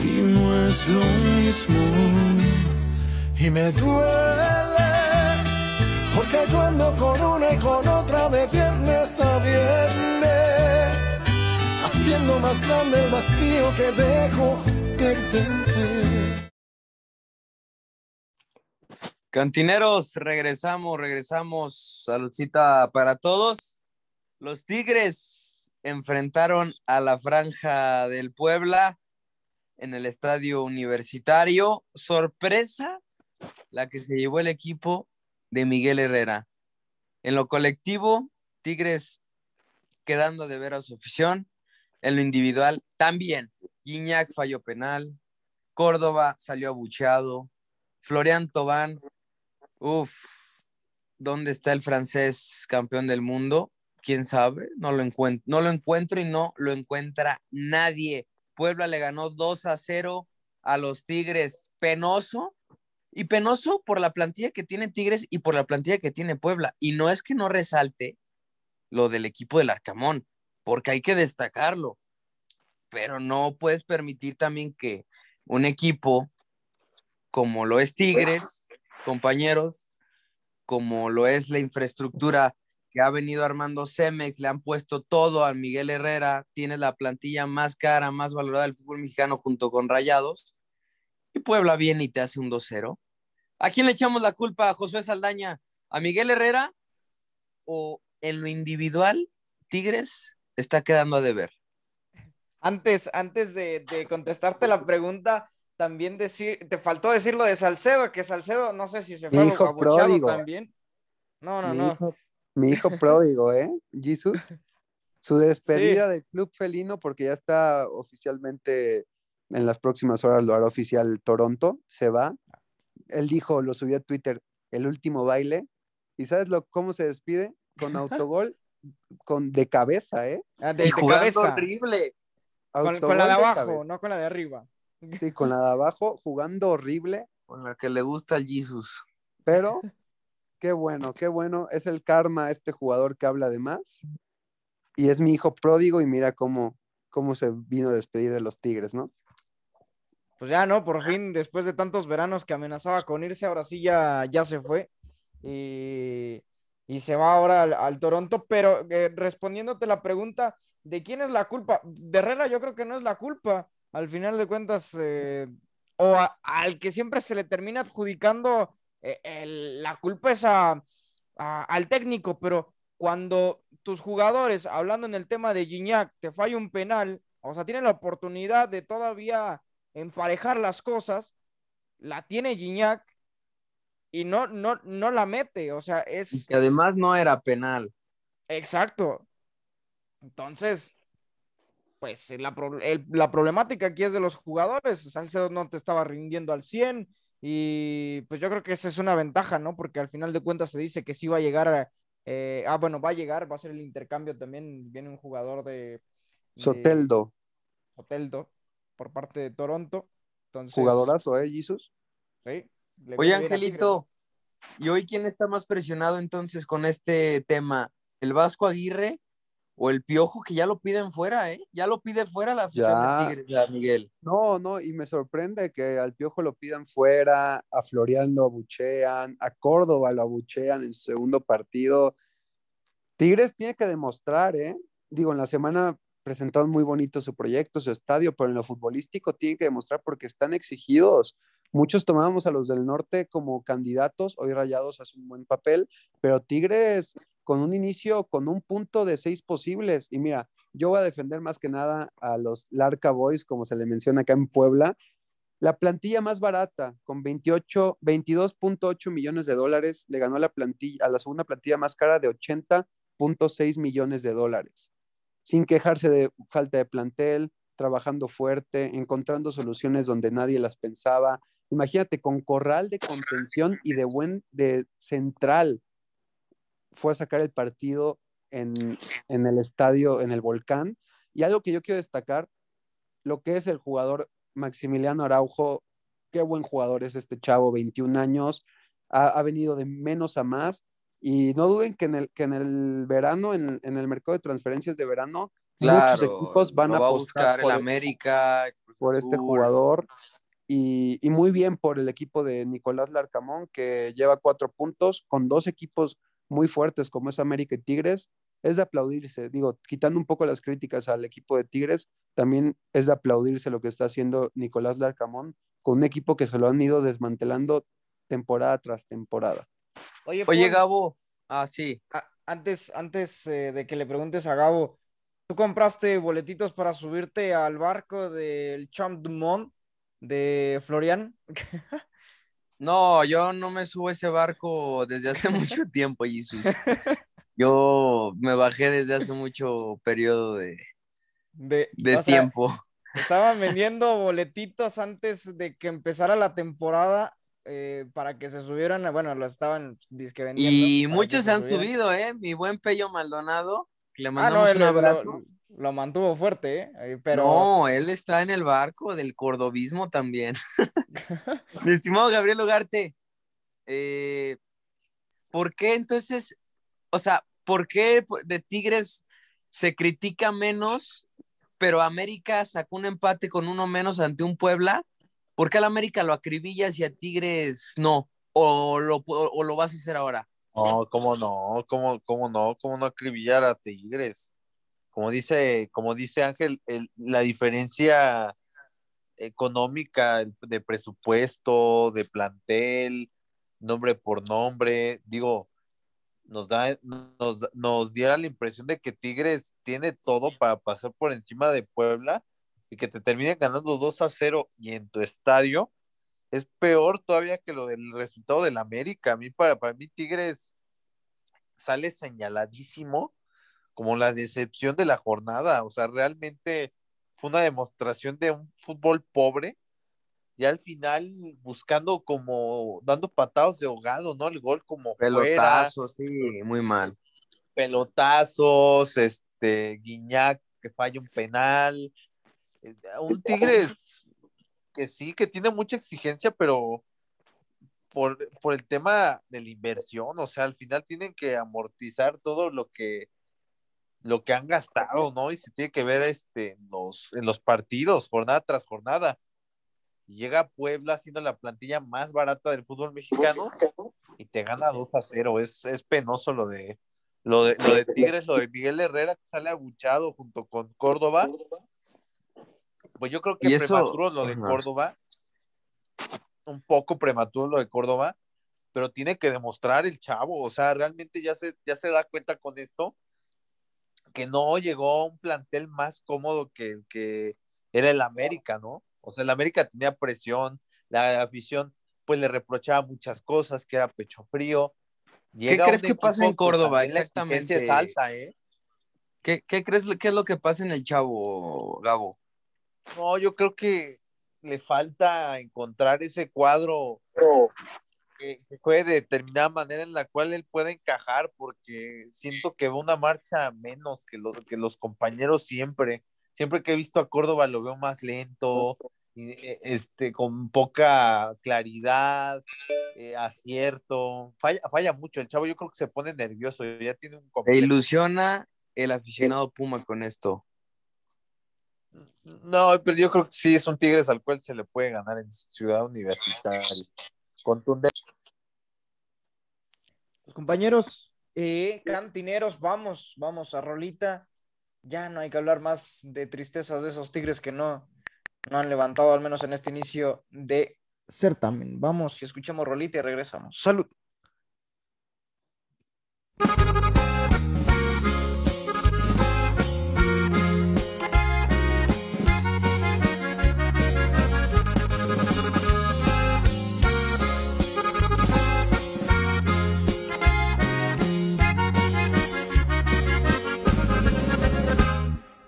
[SPEAKER 7] y no es lo mismo. Y me duele, porque cuando con una y con otra de viernes a viernes, haciendo más grande el vacío que dejo te
[SPEAKER 3] Cantineros, regresamos, regresamos. Saludcita para todos. Los Tigres enfrentaron a la Franja del Puebla en el estadio universitario. Sorpresa la que se llevó el equipo de Miguel Herrera. En lo colectivo, Tigres quedando de ver a su afición. En lo individual, también. Guiñac falló penal. Córdoba salió abucheado. Florian Tobán, uff, ¿dónde está el francés campeón del mundo? ¿Quién sabe? No lo, encuentro, no lo encuentro y no lo encuentra nadie. Puebla le ganó 2 a 0 a los Tigres. Penoso. Y penoso por la plantilla que tiene Tigres y por la plantilla que tiene Puebla. Y no es que no resalte lo del equipo del Arcamón, porque hay que destacarlo. Pero no puedes permitir también que un equipo como lo es Tigres, compañeros, como lo es la infraestructura que ha venido armando Cemex, le han puesto todo a Miguel Herrera, tiene la plantilla más cara, más valorada del fútbol mexicano junto con Rayados, y Puebla viene y te hace un 2-0. ¿A quién le echamos la culpa? ¿A Josué Saldaña? ¿A Miguel Herrera? ¿O en lo individual, Tigres está quedando a deber?
[SPEAKER 2] Antes, antes de contestarte la pregunta, también decir, te faltó decir lo de Salcedo, que Salcedo, no sé si se fue
[SPEAKER 5] hijo pródigo.
[SPEAKER 2] también. No, no,
[SPEAKER 5] mi
[SPEAKER 2] no.
[SPEAKER 5] Hijo, mi hijo pródigo, ¿eh? Jesús. Su despedida del club felino, porque ya está oficialmente, en las próximas horas lo hará oficial Toronto, se va. Él dijo, lo subió a Twitter, el último baile. ¿Y sabes lo, cómo se despide? Con autogol, con, de cabeza, ¿eh?
[SPEAKER 2] Ah, de,
[SPEAKER 3] Y
[SPEAKER 2] de
[SPEAKER 3] jugando
[SPEAKER 2] cabeza.
[SPEAKER 3] horrible.
[SPEAKER 2] Con, la de abajo,
[SPEAKER 5] cabeza.
[SPEAKER 2] no con la de arriba.
[SPEAKER 5] Sí, con la de abajo, jugando horrible,
[SPEAKER 3] Con la que le gusta al Jesus.
[SPEAKER 5] pero qué bueno, qué bueno. Es el karma este jugador que habla de más. Y es mi hijo pródigo y mira cómo, cómo se vino a despedir de los Tigres, ¿no?
[SPEAKER 2] Pues ya, ¿no? Por fin, después de tantos veranos que amenazaba con irse, ahora sí ya, ya se fue. Y, y se va ahora al, al Toronto. Pero eh, respondiéndote la pregunta de quién es la culpa, de Herrera yo creo que no es la culpa. Al final de cuentas, eh, o a- al que siempre se le termina adjudicando eh, el- la culpa es a- a- al técnico, pero cuando tus jugadores, hablando en el tema de Gignac, te falla un penal, o sea, tienen la oportunidad de todavía emparejar las cosas, la tiene Gignac y no, no, no la mete, o sea,
[SPEAKER 3] Y
[SPEAKER 2] es
[SPEAKER 3] que además no era penal.
[SPEAKER 2] exacto. Entonces, pues la, pro- el- la problemática aquí es de los jugadores, Salcedo no te estaba rindiendo al 100 y pues yo creo que esa es una ventaja, ¿no? Porque al final de cuentas se dice que sí va a llegar, a- eh, ah, bueno, va a llegar, va a ser el intercambio también, viene un jugador de... de
[SPEAKER 5] Soteldo,
[SPEAKER 2] Soteldo por parte de Toronto. Entonces,
[SPEAKER 5] jugadorazo, ¿eh, Jesus?
[SPEAKER 2] sí,
[SPEAKER 3] Oye, Angelito, ¿y hoy quién está más presionado entonces con este tema? ¿El Vasco Aguirre o el Piojo que ya lo piden fuera, eh? Ya lo pide fuera la afición
[SPEAKER 5] Ya.
[SPEAKER 3] de Tigres, ya, Miguel.
[SPEAKER 5] No, no, y me sorprende que al Piojo lo pidan fuera, a Florian lo abuchean, a Córdoba lo abuchean en su segundo partido. Tigres tiene que demostrar, ¿eh? Digo, en la semana presentaron muy bonito su proyecto, su estadio, pero en lo futbolístico tienen que demostrar porque están exigidos. Muchos tomábamos a los del norte como candidatos, hoy Rayados hace un buen papel, pero Tigres con un inicio, con un punto de seis posibles. Y mira, yo voy a defender más que nada a los Larca Boys, como se le menciona acá en Puebla. La plantilla más barata, con 28, 22.8 millones de dólares, le ganó la plantilla, a la segunda plantilla más cara de 80.6 millones de dólares. Sin quejarse de falta de plantel, trabajando fuerte, encontrando soluciones donde nadie las pensaba. Imagínate, con corral de contención y de buen de central, fue a sacar el partido en, en el estadio, en el volcán. Y algo que yo quiero destacar, lo que es el jugador Maximiliano Araujo, qué buen jugador es este chavo, 21 años, ha, ha venido de menos a más. Y no duden que en el, que en el verano, en, en el mercado de transferencias de verano, muchos equipos van a
[SPEAKER 3] va a buscar el
[SPEAKER 5] por,
[SPEAKER 3] América, el Cruz
[SPEAKER 5] por este jugador. Y, y muy bien por el equipo de Nicolás Larcamón, que lleva cuatro puntos con dos equipos muy fuertes como es América y Tigres. Es de aplaudirse, digo, quitando un poco las críticas al equipo de Tigres, también es de aplaudirse lo que está haciendo Nicolás Larcamón con un equipo que se lo han ido desmantelando temporada tras temporada.
[SPEAKER 2] Oye,
[SPEAKER 3] Oye, Gabo. Ah, sí.
[SPEAKER 2] antes, antes eh, de que le preguntes a Gabo, ¿tú compraste boletitos para subirte al barco del Champ du Monde de Florian?
[SPEAKER 3] No, yo no me subo a ese barco desde hace mucho tiempo, Jesús. Yo me bajé desde hace mucho periodo de,
[SPEAKER 2] De,
[SPEAKER 3] de
[SPEAKER 2] o sea,
[SPEAKER 3] tiempo.
[SPEAKER 2] Estaban vendiendo boletitos antes de que empezara la temporada eh, para que se subieran, bueno, lo estaban disque vendiendo.
[SPEAKER 3] Y muchos se han
[SPEAKER 2] subieran.
[SPEAKER 3] subido, ¿eh? Mi buen Pello Maldonado, que le
[SPEAKER 2] Ah,
[SPEAKER 3] mandamos
[SPEAKER 2] no,
[SPEAKER 3] un
[SPEAKER 2] lo-
[SPEAKER 3] abrazo.
[SPEAKER 2] Lo, lo mantuvo fuerte, ¿eh? Pero
[SPEAKER 3] No, él está en el barco del cordobismo también. Mi estimado Gabriel Ugarte, eh, ¿por qué entonces, o sea, por qué de Tigres se critica menos, pero América sacó un empate con uno menos ante un Puebla? ¿Por qué al América lo acribillas y a Tigres no? ¿O lo, o lo vas a hacer ahora?
[SPEAKER 4] No, cómo no, cómo, cómo no, cómo no acribillar a Tigres. Como dice, como dice Ángel, el- la diferencia económica de presupuesto, de plantel, nombre por nombre, digo, nos da, nos, nos diera la impresión de que Tigres tiene todo para pasar por encima de Puebla y que te termine ganando 2 a 0 y en tu estadio es peor todavía que lo del resultado del América. A mí, para, para mí, Tigres sale señaladísimo como la decepción de la jornada. O sea, realmente fue una demostración de un fútbol pobre. Y al final buscando como, dando patados de ahogado, ¿no? El gol como fuera,
[SPEAKER 3] Pelotazo, sí, muy mal.
[SPEAKER 4] pelotazos, este, Guiñac que falla un penal. Eh, Un Tigres que sí, que tiene mucha exigencia, pero por, por el tema de la inversión, o sea, al final tienen que amortizar todo lo que lo que han gastado, ¿no? Y se tiene que ver este, en, los, en los partidos, jornada tras jornada. Llega Puebla siendo la plantilla más barata del fútbol mexicano y te gana 2 a 0. Es, es penoso lo de, lo de lo de Tigres, lo de Miguel Herrera que sale abuchado junto con Córdoba. Pues yo creo que
[SPEAKER 3] Y eso-
[SPEAKER 4] prematuro lo de. Córdoba, un poco prematuro lo de Córdoba, pero tiene que demostrar el chavo, o sea, realmente ya se, ya se da cuenta con esto que no llegó a un plantel más cómodo que el que era el América, ¿no? O sea, el América tenía presión, la afición pues le reprochaba muchas cosas, que era pecho frío. Llega
[SPEAKER 3] crees que pasa en Córdoba?
[SPEAKER 4] también la
[SPEAKER 3] Exactamente.
[SPEAKER 4] es alta, ¿eh?
[SPEAKER 3] ¿Qué, qué crees que es lo que pasa en el chavo, Gabo?
[SPEAKER 4] No, yo creo que le falta encontrar ese cuadro que, que juegue de determinada manera en la cual él pueda encajar, porque siento que va una marcha menos que, lo- que los compañeros siempre. Siempre que he visto a Córdoba lo veo más lento, eh, este, con poca claridad, eh, acierto. Falla, falla mucho el chavo, yo creo que se pone nervioso, ya tiene un
[SPEAKER 3] Te
[SPEAKER 4] complejo.
[SPEAKER 3] ilusiona el aficionado Puma con esto.
[SPEAKER 4] No, pero yo creo que sí es un Tigres al cual se le puede ganar en Ciudad Universitaria. Contundente.
[SPEAKER 2] Pues, compañeros, eh, cantineros, vamos, vamos a Rolita. Ya no hay que hablar más de tristezas de esos tigres que no, no han levantado, al menos en este inicio de certamen. Vamos y escuchamos Rolita y regresamos. Salud.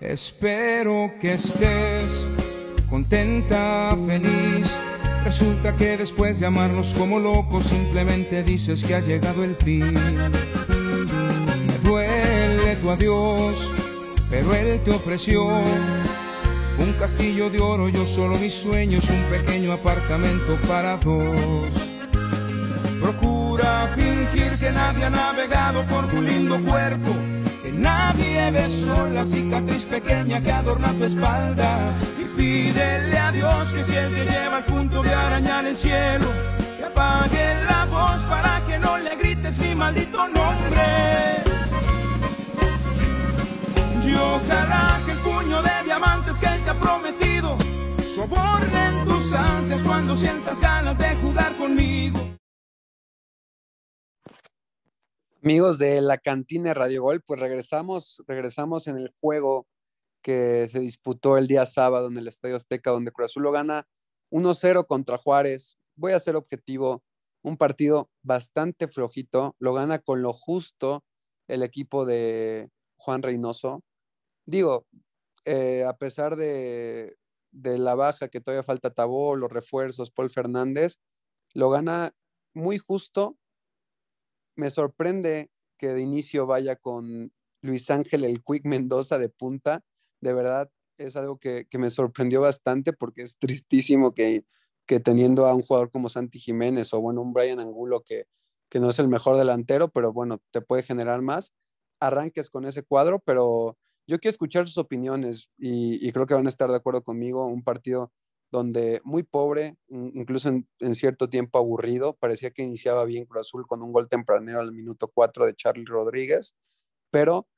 [SPEAKER 6] Espero que estés contenta, feliz. Resulta que después de amarnos como locos simplemente dices que ha llegado el fin. Me duele tu adiós, pero él te ofreció un castillo de oro, yo solo mis sueños, un pequeño apartamento para dos. Procura fingir que nadie ha navegado por tu lindo cuerpo, que nadie besó la cicatriz pequeña que adorna tu espalda. Y pídele a Dios que si él te lleva al punto de arañar el cielo, que apague la voz para que no le grites mi maldito nombre. Y ojalá que el puño de diamantes que él te ha prometido sobornen tus ansias cuando sientas ganas de jugar conmigo.
[SPEAKER 5] Amigos de la cantina Radio Gol, pues regresamos, regresamos en el juego que se disputó el día sábado en el Estadio Azteca, donde Cruz Azul lo gana 1-0 contra Juárez. Voy a ser objetivo, un partido bastante flojito, lo gana con lo justo el equipo de Juan Reynoso. Digo, eh, a pesar de, de, la baja que todavía falta Tabó, los refuerzos, Paul Fernández, lo gana muy justo. Me sorprende que de inicio vaya con Luis Ángel el Quick Mendoza de punta. De verdad es algo que, me sorprendió bastante porque es tristísimo que, que, teniendo a un jugador como Santi Jiménez o bueno, un Brian Angulo que, que no es el mejor delantero, pero bueno, te puede generar más, arranques con ese cuadro, pero yo quiero escuchar sus opiniones y, creo que van a estar de acuerdo conmigo, un partido donde muy pobre, incluso en, cierto tiempo aburrido, parecía que iniciaba bien Cruz Azul con un gol tempranero al minuto 4 de Charlie Rodríguez, pero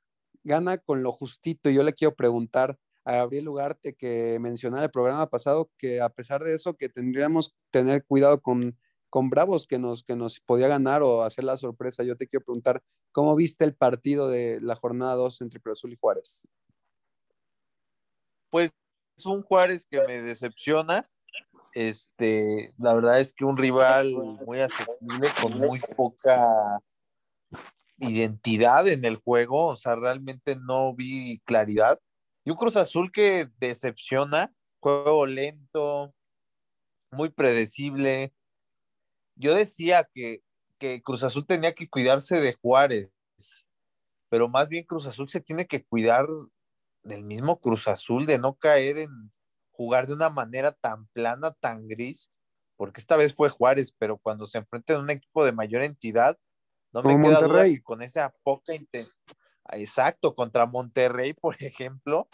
[SPEAKER 5] gana con lo justito. Yo le quiero preguntar a Gabriel Ugarte que mencionaba el programa pasado que a pesar de eso que tendríamos que tener cuidado con, con Bravos que nos, que nos podía ganar o hacer la sorpresa. Yo te quiero preguntar, ¿cómo viste el partido de la jornada 2 entre Cruz Azul y Juárez?
[SPEAKER 4] Pues es un Juárez que me decepciona. Este, la verdad es que un rival muy asequible, con muy poca identidad en el juego, o sea, realmente no vi claridad. Y un Cruz Azul que decepciona, juego lento, muy predecible. Yo decía que, que Cruz Azul tenía que cuidarse de Juárez, pero más bien Cruz Azul se tiene que cuidar del mismo Cruz Azul, de no caer en jugar de una manera tan plana, tan gris, porque esta vez fue Juárez, pero cuando se enfrenta a un equipo de mayor entidad, no me queda duda que con esa poca intensidad, exacto, contra Monterrey, por ejemplo,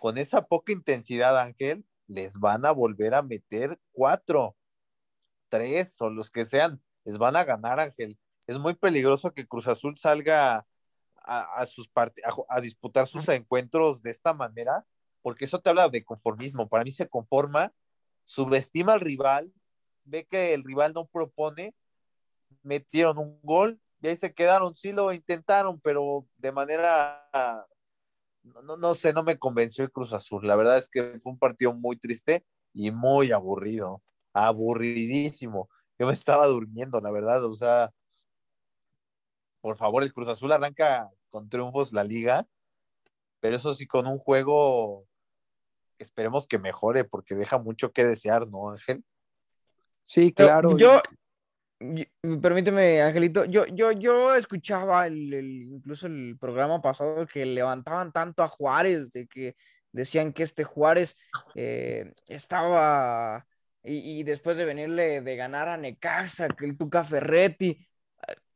[SPEAKER 4] con esa poca intensidad, Ángel, les van a volver a meter cuatro, tres o los que sean, les van a ganar, Ángel. Es muy peligroso que Cruz Azul salga a, sus a disputar sus encuentros de esta manera, porque eso te habla de conformismo. Para mí se conforma, subestima al rival, ve que el rival no propone, metieron un gol, y ahí se quedaron, sí lo intentaron, pero de manera, no, no sé, no me convenció el Cruz Azul. La verdad es que fue un partido muy triste y muy aburrido, aburridísimo. Yo me estaba durmiendo, la verdad, o sea, por favor, el Cruz Azul arranca con triunfos la liga, pero eso sí, con un juego esperemos que mejore porque deja mucho que desear, ¿no, Ángel?
[SPEAKER 5] Sí, claro.
[SPEAKER 2] Yo, permíteme, Angelito, yo, yo, yo escuchaba el, incluso el programa pasado que levantaban tanto a Juárez, de que decían que este Juárez eh, estaba, y, después de venirle de ganar a Necaxa, que el Tuca Ferretti,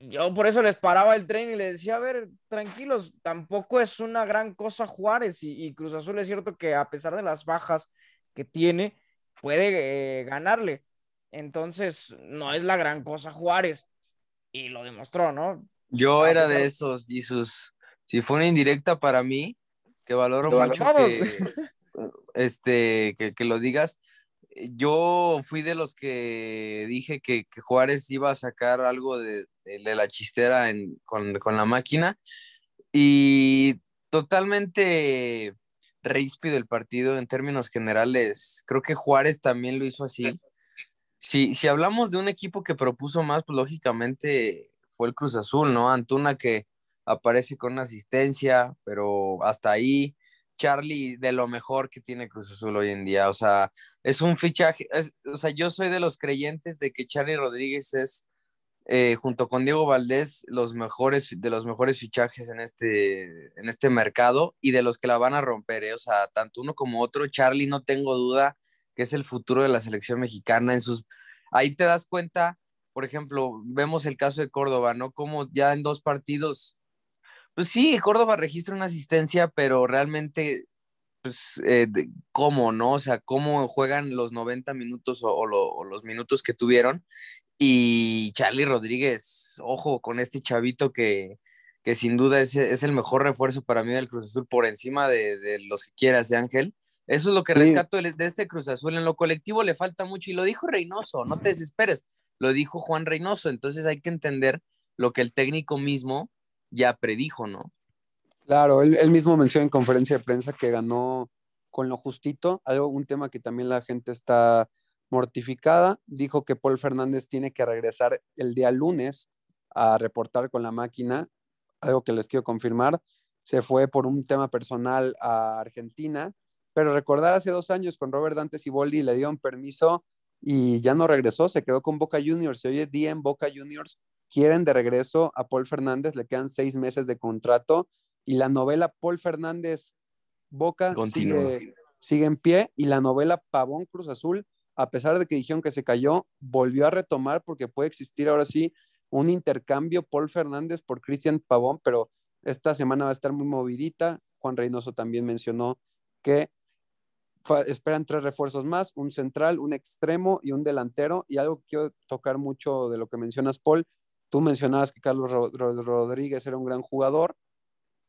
[SPEAKER 2] yo por eso les paraba el tren y les decía, a ver, tranquilos, tampoco es una gran cosa Juárez, y, Cruz Azul es cierto que a pesar de las bajas que tiene, puede eh, ganarle entonces, no es la gran cosa Juárez. Y lo demostró, ¿no?
[SPEAKER 3] Yo era de esos, Jesús. Si fue una indirecta para mí, que valoro mucho que, este, que, lo digas. Yo fui de los que dije que, Juárez iba a sacar algo de, la chistera con, la máquina. Y totalmente ríspido el partido en términos generales. Creo que Juárez también lo hizo así si, si hablamos de un equipo que propuso más, pues lógicamente fue el Cruz Azul, ¿no? Antuna que aparece con una asistencia, pero hasta ahí. Charlie, de lo mejor que tiene Cruz Azul hoy en día, o sea, es un fichaje, o sea, yo soy de los creyentes de que Charlie Rodríguez es, eh, junto con Diego Valdés, los mejores, de los mejores fichajes en este, en este mercado y de los que la van a romper, ¿eh? o sea, tanto uno como otro, Charlie, no tengo duda que es el futuro de la selección mexicana. En sus, ahí te das cuenta, por ejemplo, vemos el caso de Córdoba, ¿no? Como ya en dos partidos, pues sí, Córdoba registra una asistencia, pero realmente, pues, eh, ¿cómo, no? O sea, cómo juegan los 90 minutos o, los minutos que tuvieron. Y Charlie Rodríguez, ojo con este chavito que, que sin duda es, es, el mejor refuerzo para mí del Cruz Azul por encima de, de los que quieras de Ángel. Eso es lo que rescato de este Cruz Azul. En lo colectivo le falta mucho y lo dijo Reynoso, no te desesperes, lo dijo Juan Reynoso. Entonces hay que entender lo que el técnico mismo ya predijo, ¿no?
[SPEAKER 5] Claro, él, él mismo mencionó en conferencia de prensa que ganó con lo justito, algo, un tema que también la gente está mortificada. Dijo que Paul Fernández tiene que regresar el día lunes a reportar con la máquina, algo que les quiero confirmar. Se fue por un tema personal a Argentina, pero recordar hace dos años con Robert Dante Siboldi le dieron permiso y ya no regresó, se quedó con Boca Juniors. hoy día en Boca Juniors quieren de regreso a Paul Fernández, le quedan seis meses de contrato y la novela Paul Fernández Boca sigue, sigue, en pie y la novela Pavón Cruz Azul, a pesar de que dijeron que se cayó, volvió a retomar porque puede existir ahora sí un intercambio Paul Fernández por Cristian Pavón, pero esta semana va a estar muy movidita. Juan Reynoso también mencionó que esperan tres refuerzos más, un central, un extremo y un delantero. Y algo que quiero tocar mucho de lo que mencionas, Paul, tú mencionabas que Carlos Rodríguez era un gran jugador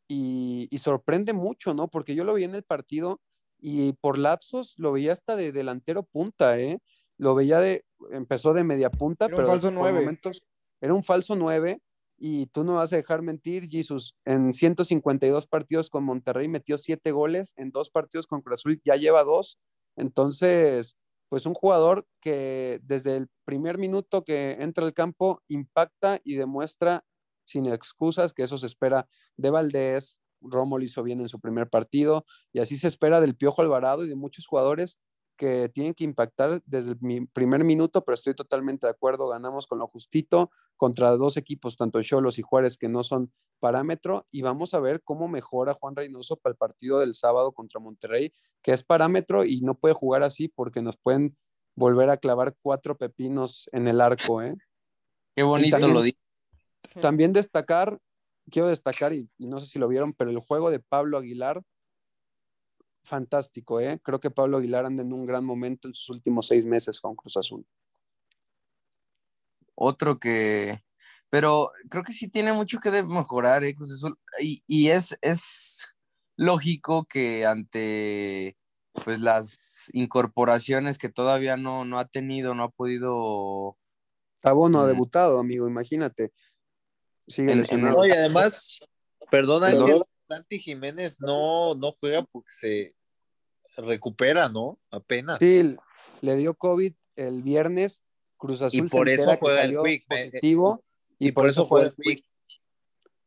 [SPEAKER 5] y, sorprende mucho, ¿no? Porque yo lo vi en el partido y por lapsos lo veía hasta de delantero punta, ¿eh? Lo veía de, empezó de media punta, pero
[SPEAKER 2] falso nueve.
[SPEAKER 5] momentos era un falso nueve y tú no vas a dejar mentir, Jesus, en 152 partidos con Monterrey metió siete goles, en dos partidos con Cruz Azul ya lleva dos, entonces, pues un jugador que desde el primer minuto que entra al campo impacta y demuestra sin excusas, que eso se espera de Valdés, Romo lo hizo bien en su primer partido, y así se espera del Piojo Alvarado y de muchos jugadores que tienen que impactar desde el primer minuto, pero estoy totalmente de acuerdo, ganamos con lo justito contra dos equipos, tanto Cholos y Juárez, que no son parámetro, y vamos a ver cómo mejora Juan Reynoso para el partido del sábado contra Monterrey, que es parámetro y no puede jugar así porque nos pueden volver a clavar cuatro pepinos en el arco, ¿eh?
[SPEAKER 3] Qué bonito lo dice.
[SPEAKER 5] También destacar, quiero destacar, y, no sé si lo vieron, pero el juego de Pablo Aguilar, fantástico, ¿eh? Creo que Pablo Aguilar anda en un gran momento en sus últimos seis meses con Cruz Azul.
[SPEAKER 3] Otro que, pero creo que sí tiene mucho que mejorar, ¿eh? Cruz Azul, y, es, es lógico que ante pues las incorporaciones que todavía no, no ha tenido, no ha podido.
[SPEAKER 5] Tabo no ha mm. debutado, amigo, imagínate.
[SPEAKER 4] Sigue y además, perdona, Santi Jiménez no, no juega porque se recupera, ¿no? Apenas.
[SPEAKER 5] Sí, le dio COVID el viernes, Cruz Azul
[SPEAKER 4] y por eso juega el Quick.
[SPEAKER 5] Positivo, y, por, eso juega el Quick.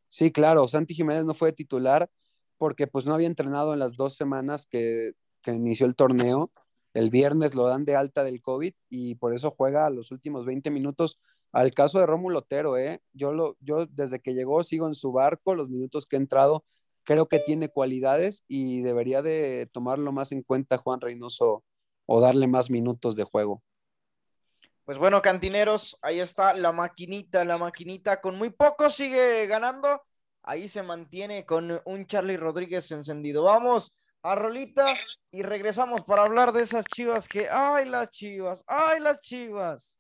[SPEAKER 5] Sí, claro, Santi Jiménez no fue titular porque pues no había entrenado en las dos semanas que, que inició el torneo. El viernes lo dan de alta del COVID y por eso juega los últimos 20 minutos al caso de Rómulo Otero, ¿eh? yo, lo, yo desde que llegó sigo en su barco, los minutos que he entrado, creo que tiene cualidades y debería de tomarlo más en cuenta Juan Reynoso o darle más minutos de juego.
[SPEAKER 2] Pues bueno, cantineros, ahí está la maquinita, la maquinita con muy poco sigue ganando. Ahí se mantiene con un Charlie Rodríguez encendido. Vamos a Rolita y regresamos para hablar de esas chivas que, ay, las chivas, ay, las chivas.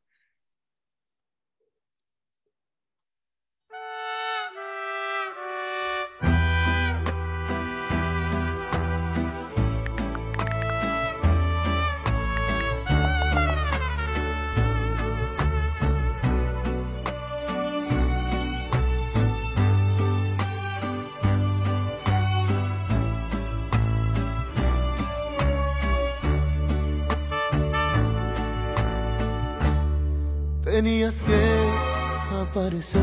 [SPEAKER 7] Tenías que aparecer,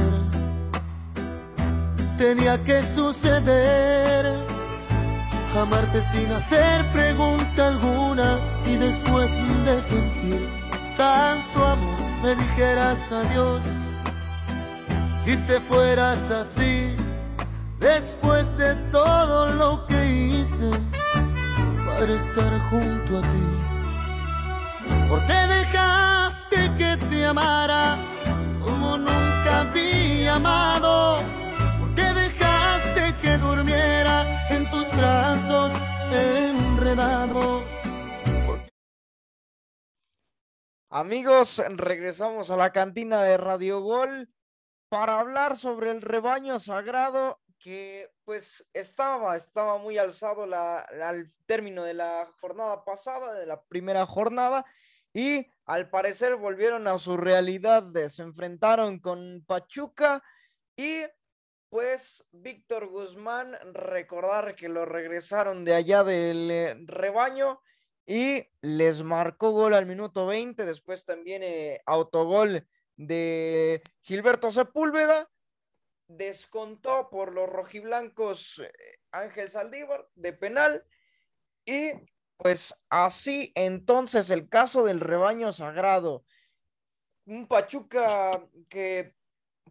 [SPEAKER 7] tenía que suceder, amarte sin hacer pregunta alguna y después de sentir tanto amor me dijeras adiós y te fueras así después de todo lo que hice para estar junto a ti. ¿Por qué dejas que te amara como nunca había amado. En tus brazos enredado?
[SPEAKER 2] Amigos, regresamos a la cantina de Radio Gol para hablar sobre el rebaño sagrado que pues estaba, estaba muy alzado la, al término de la jornada pasada, de la primera jornada, y al parecer volvieron a su realidad, se enfrentaron con Pachuca Y pues Víctor Guzmán, recordar que lo regresaron de allá del eh, rebaño y les marcó gol al minuto 20, después también eh, autogol de Gilberto Sepúlveda, descontó por los rojiblancos eh, Ángel Saldívar de penal y pues así entonces el caso del rebaño sagrado. Un Pachuca que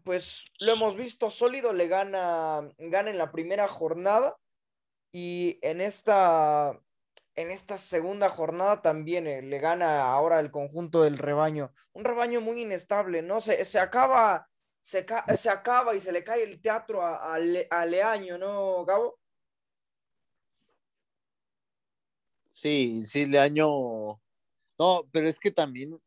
[SPEAKER 2] pues lo hemos visto sólido, le gana, gana en la primera jornada y en esta, en esta segunda jornada también eh, le gana ahora el conjunto del rebaño. Un rebaño muy inestable, ¿no? Se, se acaba, se, se, acaba y se le cae el teatro a, a, Leaño, ¿no, Gabo?
[SPEAKER 4] Sí, sí, Leaño. No, pero es que también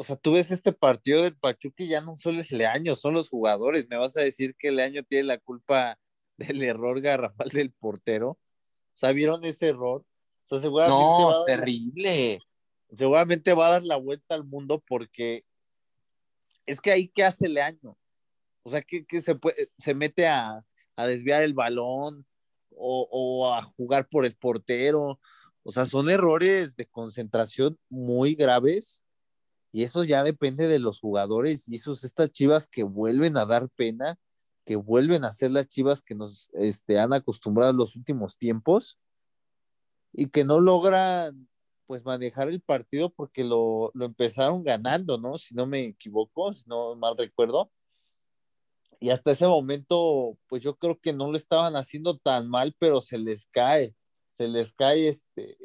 [SPEAKER 4] o sea, tú ves este partido del Pachuca y ya no solo es Leaño, son los jugadores. Me vas a decir que Leaño tiene la culpa del error garrafal del portero. O sea, ¿vieron ese error? O sea, seguramente
[SPEAKER 3] no, terrible.
[SPEAKER 4] seguramente va a dar la vuelta al mundo porque es que ahí qué hace Leaño. O sea, que, se, puede, se mete a, a desviar el balón o, o a jugar por el portero. O sea, son errores de concentración muy graves y eso ya depende de los jugadores y esos estas chivas que vuelven a dar pena, que vuelven a ser las chivas que nos este, han acostumbrado los últimos tiempos y que no logran pues manejar el partido porque lo, lo empezaron ganando, ¿no? Si no me equivoco, si no mal recuerdo. Y hasta ese momento, pues yo creo que no lo estaban haciendo tan mal, pero se les cae, se les cae este,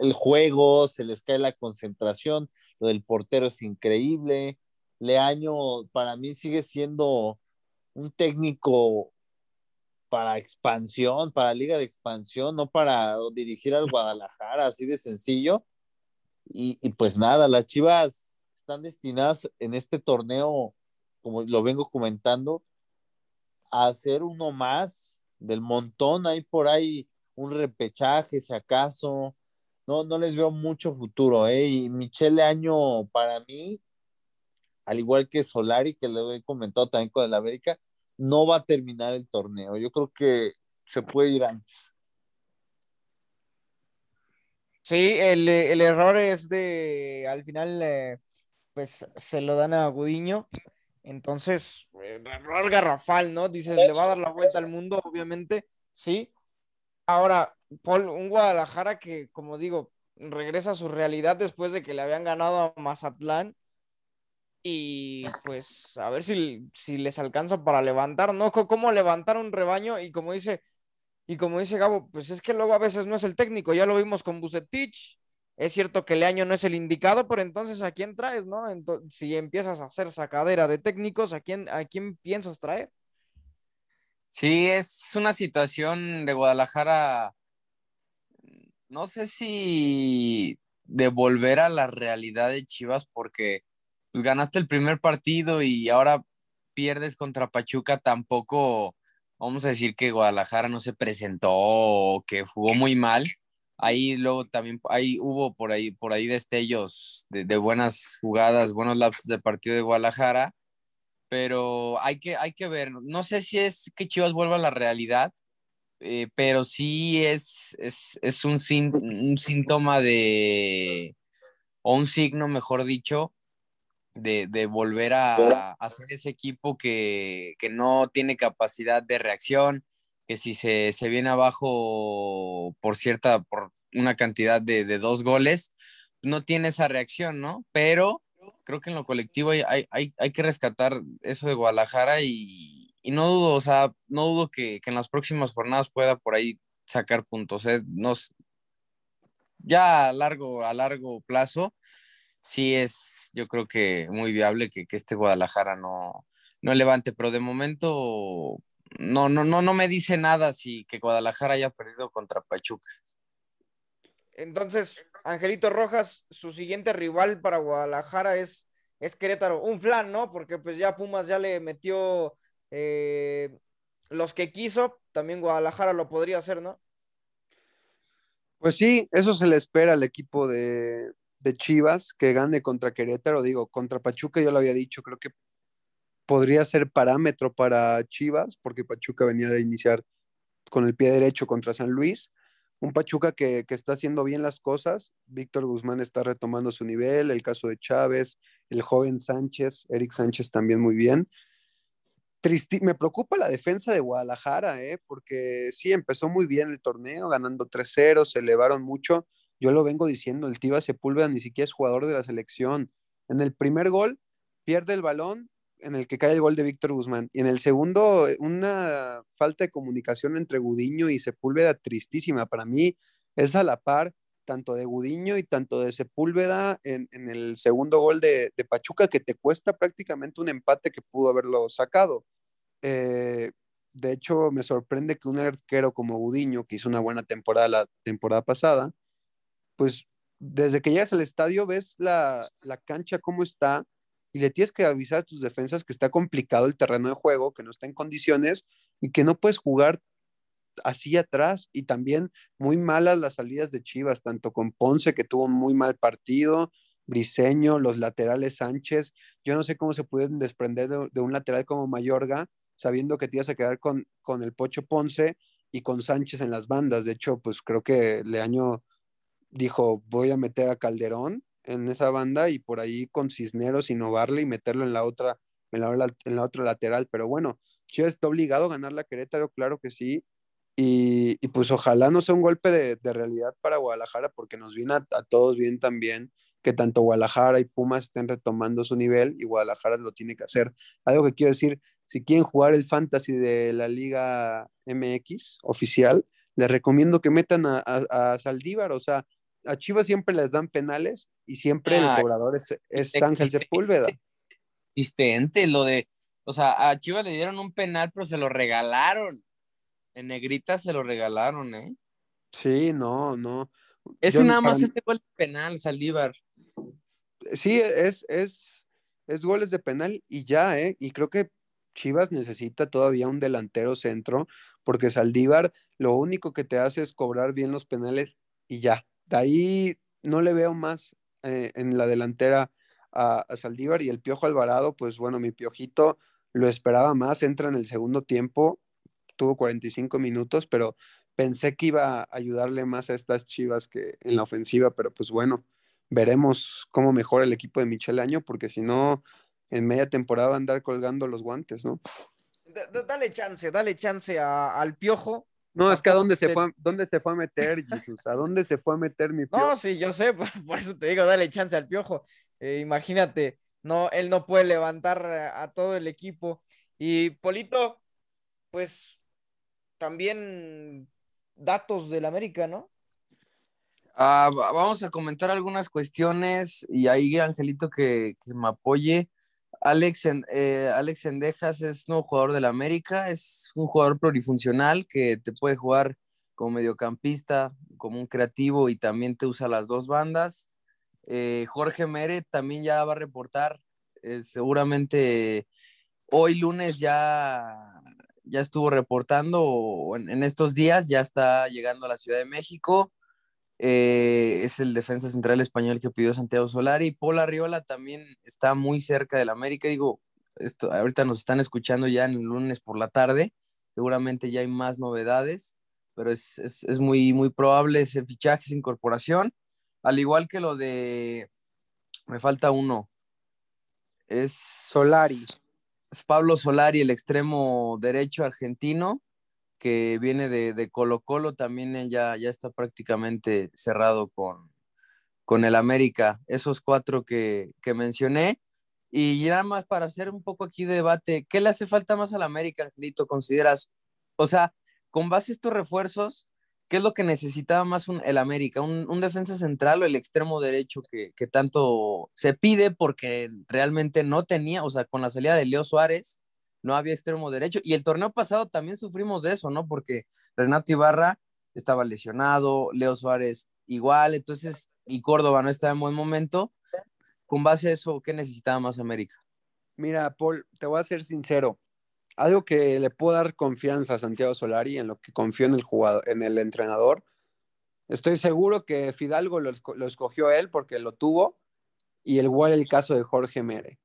[SPEAKER 4] el juego, se les cae la concentración, lo del portero es increíble. Leaño para mí sigue siendo un técnico para expansión, para liga de expansión, no para dirigir al Guadalajara, así de sencillo. Y, pues nada, las Chivas están destinadas en este torneo, como lo vengo comentando, a hacer uno más del montón. Hay por ahí un repechaje, si acaso. No, no les veo mucho futuro, ¿eh? Y Michele Año, para mí, al igual que Solari, que le he comentado también con el América, no va a terminar el torneo. Yo creo que se puede ir antes.
[SPEAKER 2] Sí, el, error es de, al final, eh, pues se lo dan a Gudiño. Entonces, eh, error garrafal, ¿no? Dices, le va a dar la vuelta al mundo, obviamente, sí, Ahora, Paul, un Guadalajara que, como digo, regresa a su realidad después de que le habían ganado a Mazatlán. Y pues a ver si, si les alcanza para levantar, ¿no? ¿Cómo levantar un rebaño? Y como dice, y como dice Gabo, pues es que luego a veces no es el técnico, ya lo vimos con Bucetich. Es cierto que Leaño no es el indicado, pero entonces ¿a quién traes, no? si empiezas a hacer sacadera de técnicos, ¿a quién, ¿a quién piensas traer?
[SPEAKER 3] Sí, es una situación de Guadalajara, no sé si de volver a la realidad de Chivas porque pues ganaste el primer partido y ahora pierdes contra Pachuca, tampoco vamos a decir que Guadalajara no se presentó o que jugó muy mal. Ahí luego también ahí hubo por ahí por ahí destellos de, de buenas jugadas, buenos lapsos de partido de Guadalajara pero hay que, hay que ver. No sé si es que Chivas vuelva a la realidad, eh, pero sí es, es, un, un, síntoma de, o un signo, mejor dicho, de, volver a, hacer ese equipo que, no tiene capacidad de reacción, que si se, viene abajo por cierta, por una cantidad de, de dos goles, no tiene esa reacción, ¿no? Pero creo que en lo colectivo hay, hay, hay que rescatar eso de Guadalajara y, y, no dudo, o sea, no dudo que, que, en las próximas jornadas pueda por ahí sacar puntos. ¿eh? Nos, ya a largo, a largo plazo, sí es, yo creo que muy viable que, que este Guadalajara no, no levante, pero de momento no, no, no, no me dice nada si que Guadalajara haya perdido contra Pachuca.
[SPEAKER 2] Entonces, Angelito Rojas, su siguiente rival para Guadalajara es, es Querétaro. Un flan, ¿no? Porque pues ya Pumas ya le metió eh, los que quiso. También Guadalajara lo podría hacer, ¿no?
[SPEAKER 5] Pues sí, eso se le espera al equipo de, Chivas, que gane contra Querétaro. Digo, contra Pachuca yo lo había dicho, creo que podría ser parámetro para Chivas, porque Pachuca venía de iniciar con el pie derecho contra San Luis. Un Pachuca que, está haciendo bien las cosas. Víctor Guzmán está retomando su nivel, el caso de Chávez, el joven Sánchez, Eric Sánchez también muy bien. Me preocupa la defensa de Guadalajara, ¿eh? porque sí, empezó muy bien el torneo, ganando 3-0, se elevaron mucho. Yo lo vengo diciendo, el Tiva Sepúlveda ni siquiera es jugador de la selección. En el primer gol pierde el balón en el que cae el gol de Víctor Guzmán. Y en el segundo, una falta de comunicación entre Gudiño y Sepúlveda tristísima. Para mí es a la par tanto de Gudiño y tanto de Sepúlveda en, el segundo gol de, Pachuca, que te cuesta prácticamente un empate que pudo haberlo sacado. Eh, de hecho, me sorprende que un arquero como Gudiño, que hizo una buena temporada la temporada pasada, pues desde que llegas al estadio ves la, la cancha cómo está y le tienes que avisar a tus defensas que está complicado el terreno de juego, que no está en condiciones y que no puedes jugar así atrás. Y también muy malas las salidas de Chivas, tanto con Ponce que tuvo un muy mal partido, Briseño, los laterales Sánchez, yo no sé cómo se pueden desprender de, un lateral como Mayorga, sabiendo que te ibas a quedar con, con el Pocho Ponce y con Sánchez en las bandas. De hecho, pues creo que Leaño dijo, voy a meter a Calderón en esa banda y por ahí con Cisneros innovarle y meterlo en la otra, en la, en la otra lateral. Pero bueno, Chivas está obligado a ganar la Querétaro, claro que sí. Y, pues ojalá no sea un golpe de, realidad para Guadalajara, porque nos viene a, todos bien también que tanto Guadalajara y Pumas estén retomando su nivel y Guadalajara lo tiene que hacer. Algo que quiero decir, si quieren jugar el fantasy de la Liga MX oficial, les recomiendo que metan a, a Saldívar, o sea, a Chivas siempre les dan penales y siempre el cobrador es, es Ángel Sepúlveda.
[SPEAKER 3] Existente, lo de, o sea, a Chivas le dieron un penal, pero se lo regalaron. En negrita se lo regalaron, ¿eh?
[SPEAKER 5] Sí, no, no.
[SPEAKER 3] Es nada más este gol de penal, Saldívar.
[SPEAKER 5] Sí, es, es, es goles de penal y ya, ¿eh? Y creo que Chivas necesita todavía un delantero centro, porque Saldívar lo único que te hace es cobrar bien los penales y ya. De ahí no le veo más eh, en la delantera a, Saldívar y el Piojo Alvarado, pues bueno, mi Piojito lo esperaba más, entra en el segundo tiempo, tuvo 45 minutos, pero pensé que iba a ayudarle más a estas Chivas que en la ofensiva, pero pues bueno, veremos cómo mejora el equipo de Michel Año, porque si no, en media temporada va a andar colgando los guantes, ¿no?
[SPEAKER 2] dale chance, dale chance al Piojo.
[SPEAKER 5] No, es que a dónde se fue, dónde se fue a meter, Jesús, a dónde se fue a meter mi
[SPEAKER 2] piojo. No, sí, yo sé, por, eso te digo, dale chance al piojo. Eh, imagínate, no, él no puede levantar a todo el equipo. Y Polito, pues también datos del América, ¿no?
[SPEAKER 3] Ah, vamos a comentar algunas cuestiones y ahí Angelito que, que me apoye. Alex, eh, Alex Endejas es nuevo jugador del América, es un jugador plurifuncional que te puede jugar como mediocampista, como un creativo y también te usa las dos bandas. Eh, Jorge Mere también ya va a reportar, eh, seguramente hoy lunes ya, ya estuvo reportando, en, en estos días ya está llegando a la Ciudad de México. Eh, es el defensa central español que pidió Santiago Solari. Paul Arriola también está muy cerca del América. Digo, esto, ahorita nos están escuchando ya en el lunes por la tarde. Seguramente ya hay más novedades, pero es, es, muy, muy probable ese fichaje, esa incorporación. Al igual que lo de. Me falta uno. Es.
[SPEAKER 5] Solari.
[SPEAKER 3] Es Pablo Solari, el extremo derecho argentino que viene de, Colo Colo, también ya, ya está prácticamente cerrado con, con el América. Esos cuatro que, que mencioné. Y nada más para hacer un poco aquí de debate, ¿qué le hace falta más al América, Angelito? ¿Consideras? O sea, con base a estos refuerzos, ¿qué es lo que necesitaba más un, el América? ¿Un, ¿Un, defensa central o el extremo derecho que, que, tanto se pide porque realmente no tenía? O sea, con la salida de Leo Suárez, no había extremo derecho. Y el torneo pasado también sufrimos de eso, ¿no? Porque Renato Ibarra estaba lesionado, Leo Suárez igual, entonces, y Córdoba no estaba en buen momento. Con base a eso, ¿qué necesitaba más América?
[SPEAKER 5] Mira, Paul, te voy a ser sincero. Algo que le puedo dar confianza a Santiago Solari, en lo que confío en el jugador, en el entrenador. Estoy seguro que Fidalgo lo, escogió él porque lo tuvo, y igual el caso de Jorge Mere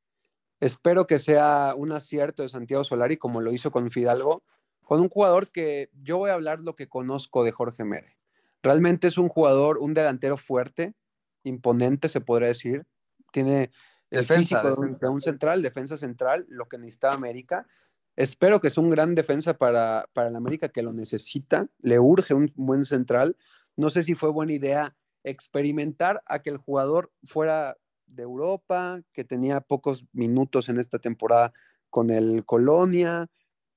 [SPEAKER 5] Espero que sea un acierto de Santiago Solari, como lo hizo con Fidalgo, con un jugador que yo voy a hablar lo que conozco de Jorge Mere. Realmente es un jugador, un delantero fuerte, imponente, se podría decir. Tiene el físico De, un, central, defensa central, lo que necesita América. Espero que sea un gran defensa para, para el América que lo necesita. Le urge un buen central. No sé si fue buena idea experimentar a que el jugador fuera de Europa, que tenía pocos minutos en esta temporada con el Colonia,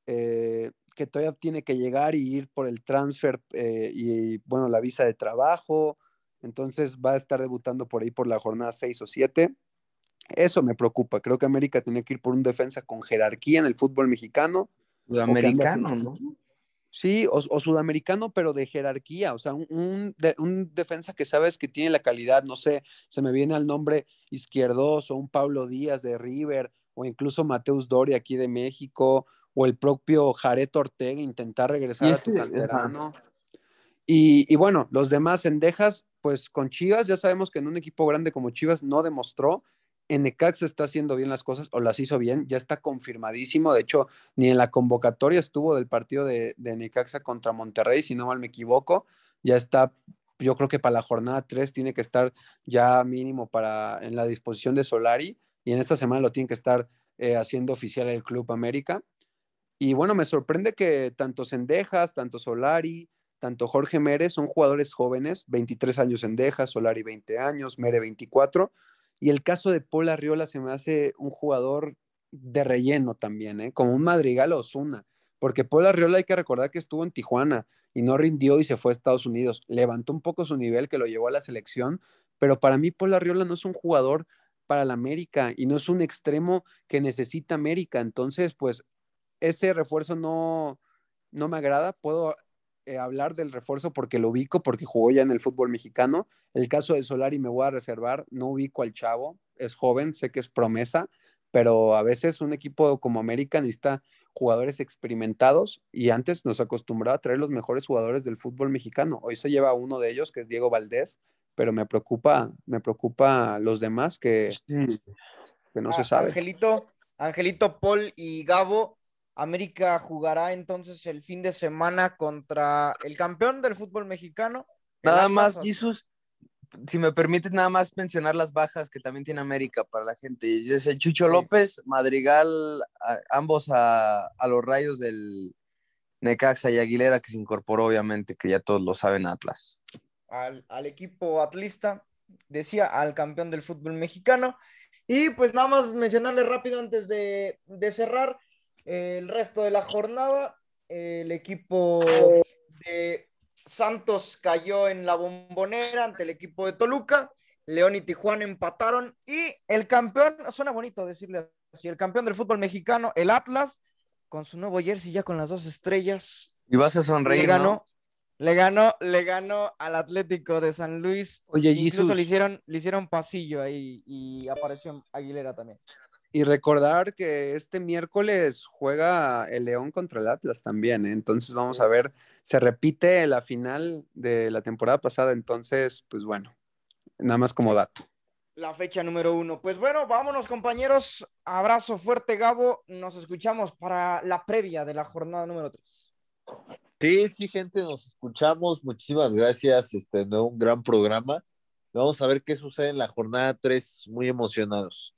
[SPEAKER 5] eh, que todavía tiene que llegar y ir por el transfer eh, y, bueno, la visa de trabajo. Entonces va a estar debutando por ahí por la jornada 6 o 7. Eso me preocupa. Creo que América tiene que ir por un defensa con jerarquía en el fútbol mexicano.
[SPEAKER 3] Sudamericano, ¿no?
[SPEAKER 5] Sí, o, sudamericano, pero de jerarquía, o sea, un, defensa que sabes que tiene la calidad, no sé, se me viene al nombre Izquierdoso, un Pablo Díaz de River, o incluso Mateus Dori aquí de México, o el propio Jared Ortega intentar regresar a su canterano. Y, y, bueno, los demás endejas, pues con Chivas, ya sabemos que en un equipo grande como Chivas no demostró, en Necaxa está haciendo bien las cosas o las hizo bien, ya está confirmadísimo. De hecho, ni en la convocatoria estuvo del partido de, Necaxa contra Monterrey, si no mal me equivoco. Ya está, yo creo que para la jornada 3 tiene que estar ya mínimo para en la disposición de Solari y en esta semana lo tiene que estar eh, haciendo oficial el Club América. Y bueno, me sorprende que tanto Sendejas, tanto Solari, tanto Jorge Mérez son jugadores jóvenes, 23 años Sendejas, Solari 20 años, Mere 24 y el caso de Paul Arriola se me hace un jugador de relleno también, ¿eh? como un Madrigal Osuna, porque Paul Arriola hay que recordar que estuvo en Tijuana y no rindió y se fue a Estados Unidos. Levantó un poco su nivel que lo llevó a la selección, pero para mí Paul Arriola no es un jugador para la América y no es un extremo que necesita América. Entonces, pues ese refuerzo no, no me agrada. Puedo eh, hablar del refuerzo porque lo ubico, porque jugó ya en el fútbol mexicano. El caso del Solari me voy a reservar, no ubico al chavo, es joven, sé que es promesa, pero a veces un equipo como América necesita jugadores experimentados y antes nos acostumbraba a traer los mejores jugadores del fútbol mexicano. Hoy se lleva uno de ellos, que es Diego Valdés, pero me preocupa, me preocupa los demás que, que no se ah, sabe.
[SPEAKER 2] Angelito, Angelito, Paul y Gabo América jugará entonces el fin de semana contra el campeón del fútbol mexicano.
[SPEAKER 3] Nada más, Jesús, si me permites nada más mencionar las bajas que también tiene América para la gente. Es el Chucho López, Madrigal, ambos a, los rayos del Necaxa y Aguilera, que se incorporó obviamente, que ya todos lo saben, Atlas.
[SPEAKER 2] Al, equipo atlista, decía, al campeón del fútbol mexicano. Y pues nada más mencionarle rápido antes de, de cerrar el resto de la jornada, el equipo de Santos cayó en la bombonera ante el equipo de Toluca. León y Tijuana empataron. Y el campeón, suena bonito decirle así, el campeón del fútbol mexicano, el Atlas, con su nuevo jersey ya con las dos estrellas.
[SPEAKER 3] Y vas a sonreír.
[SPEAKER 2] Le ganó, le ganó, le ganó al Atlético de San Luis.
[SPEAKER 5] Oye,
[SPEAKER 2] incluso le hicieron, le hicieron pasillo ahí y apareció Aguilera también.
[SPEAKER 5] Y recordar que este miércoles juega el León contra el Atlas también, ¿eh? entonces vamos a ver, se repite la final de la temporada pasada, entonces, pues bueno, nada más como dato.
[SPEAKER 2] La fecha número uno. Pues bueno, vámonos compañeros, abrazo fuerte Gabo, nos escuchamos para la previa de la jornada número tres.
[SPEAKER 4] Sí, sí, gente, nos escuchamos, muchísimas gracias, este, un gran programa. Vamos a ver qué sucede en la jornada tres, muy emocionados.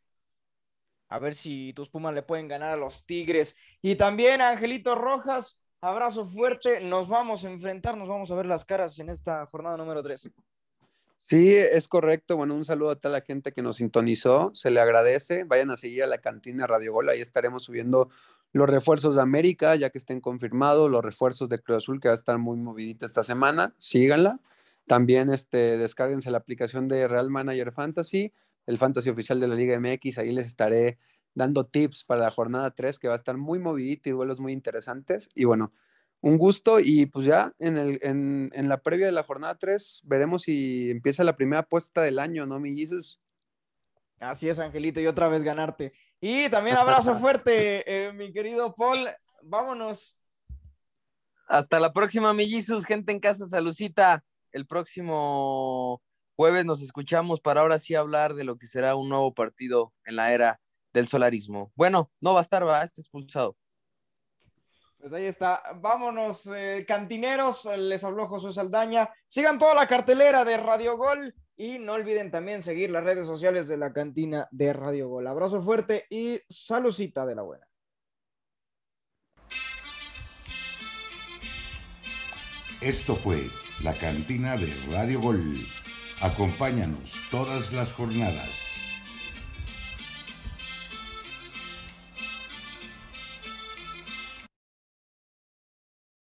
[SPEAKER 2] A ver si tus Pumas le pueden ganar a los Tigres. Y también Angelito Rojas, abrazo fuerte. Nos vamos a enfrentar, nos vamos a ver las caras en esta jornada número 3.
[SPEAKER 5] Sí, es correcto. Bueno, un saludo a toda la gente que nos sintonizó. Se le agradece. Vayan a seguir a la cantina Radio Gol. Ahí estaremos subiendo los refuerzos de América, ya que estén confirmados, los refuerzos de Cruz Azul, que va a estar muy movidita esta semana. Síganla. También este, descárguense la aplicación de Real Manager Fantasy el fantasy oficial de la Liga MX. Ahí les estaré dando tips para la jornada 3, que va a estar muy movidita y duelos muy interesantes. Y bueno, un gusto y pues ya en, el, en, en la previa de la jornada 3 veremos si empieza la primera apuesta del año, ¿no, mi Jesus?
[SPEAKER 2] Así es, Angelito, y otra vez ganarte. Y también abrazo fuerte, eh, mi querido Paul. Vámonos.
[SPEAKER 3] Hasta la próxima, mi Jesus. Gente en casa, salucita. El próximo Jueves nos escuchamos para ahora sí hablar de lo que será un nuevo partido en la era del solarismo. Bueno, no va a estar, va, está expulsado.
[SPEAKER 2] Pues ahí está. Vámonos, eh, cantineros. Les habló José Saldaña. Sigan toda la cartelera de Radio Gol y no olviden también seguir las redes sociales de la cantina de Radio Gol. Abrazo fuerte y saludcita de la buena.
[SPEAKER 1] Esto fue la cantina de Radio Gol. Acompáñanos todas las jornadas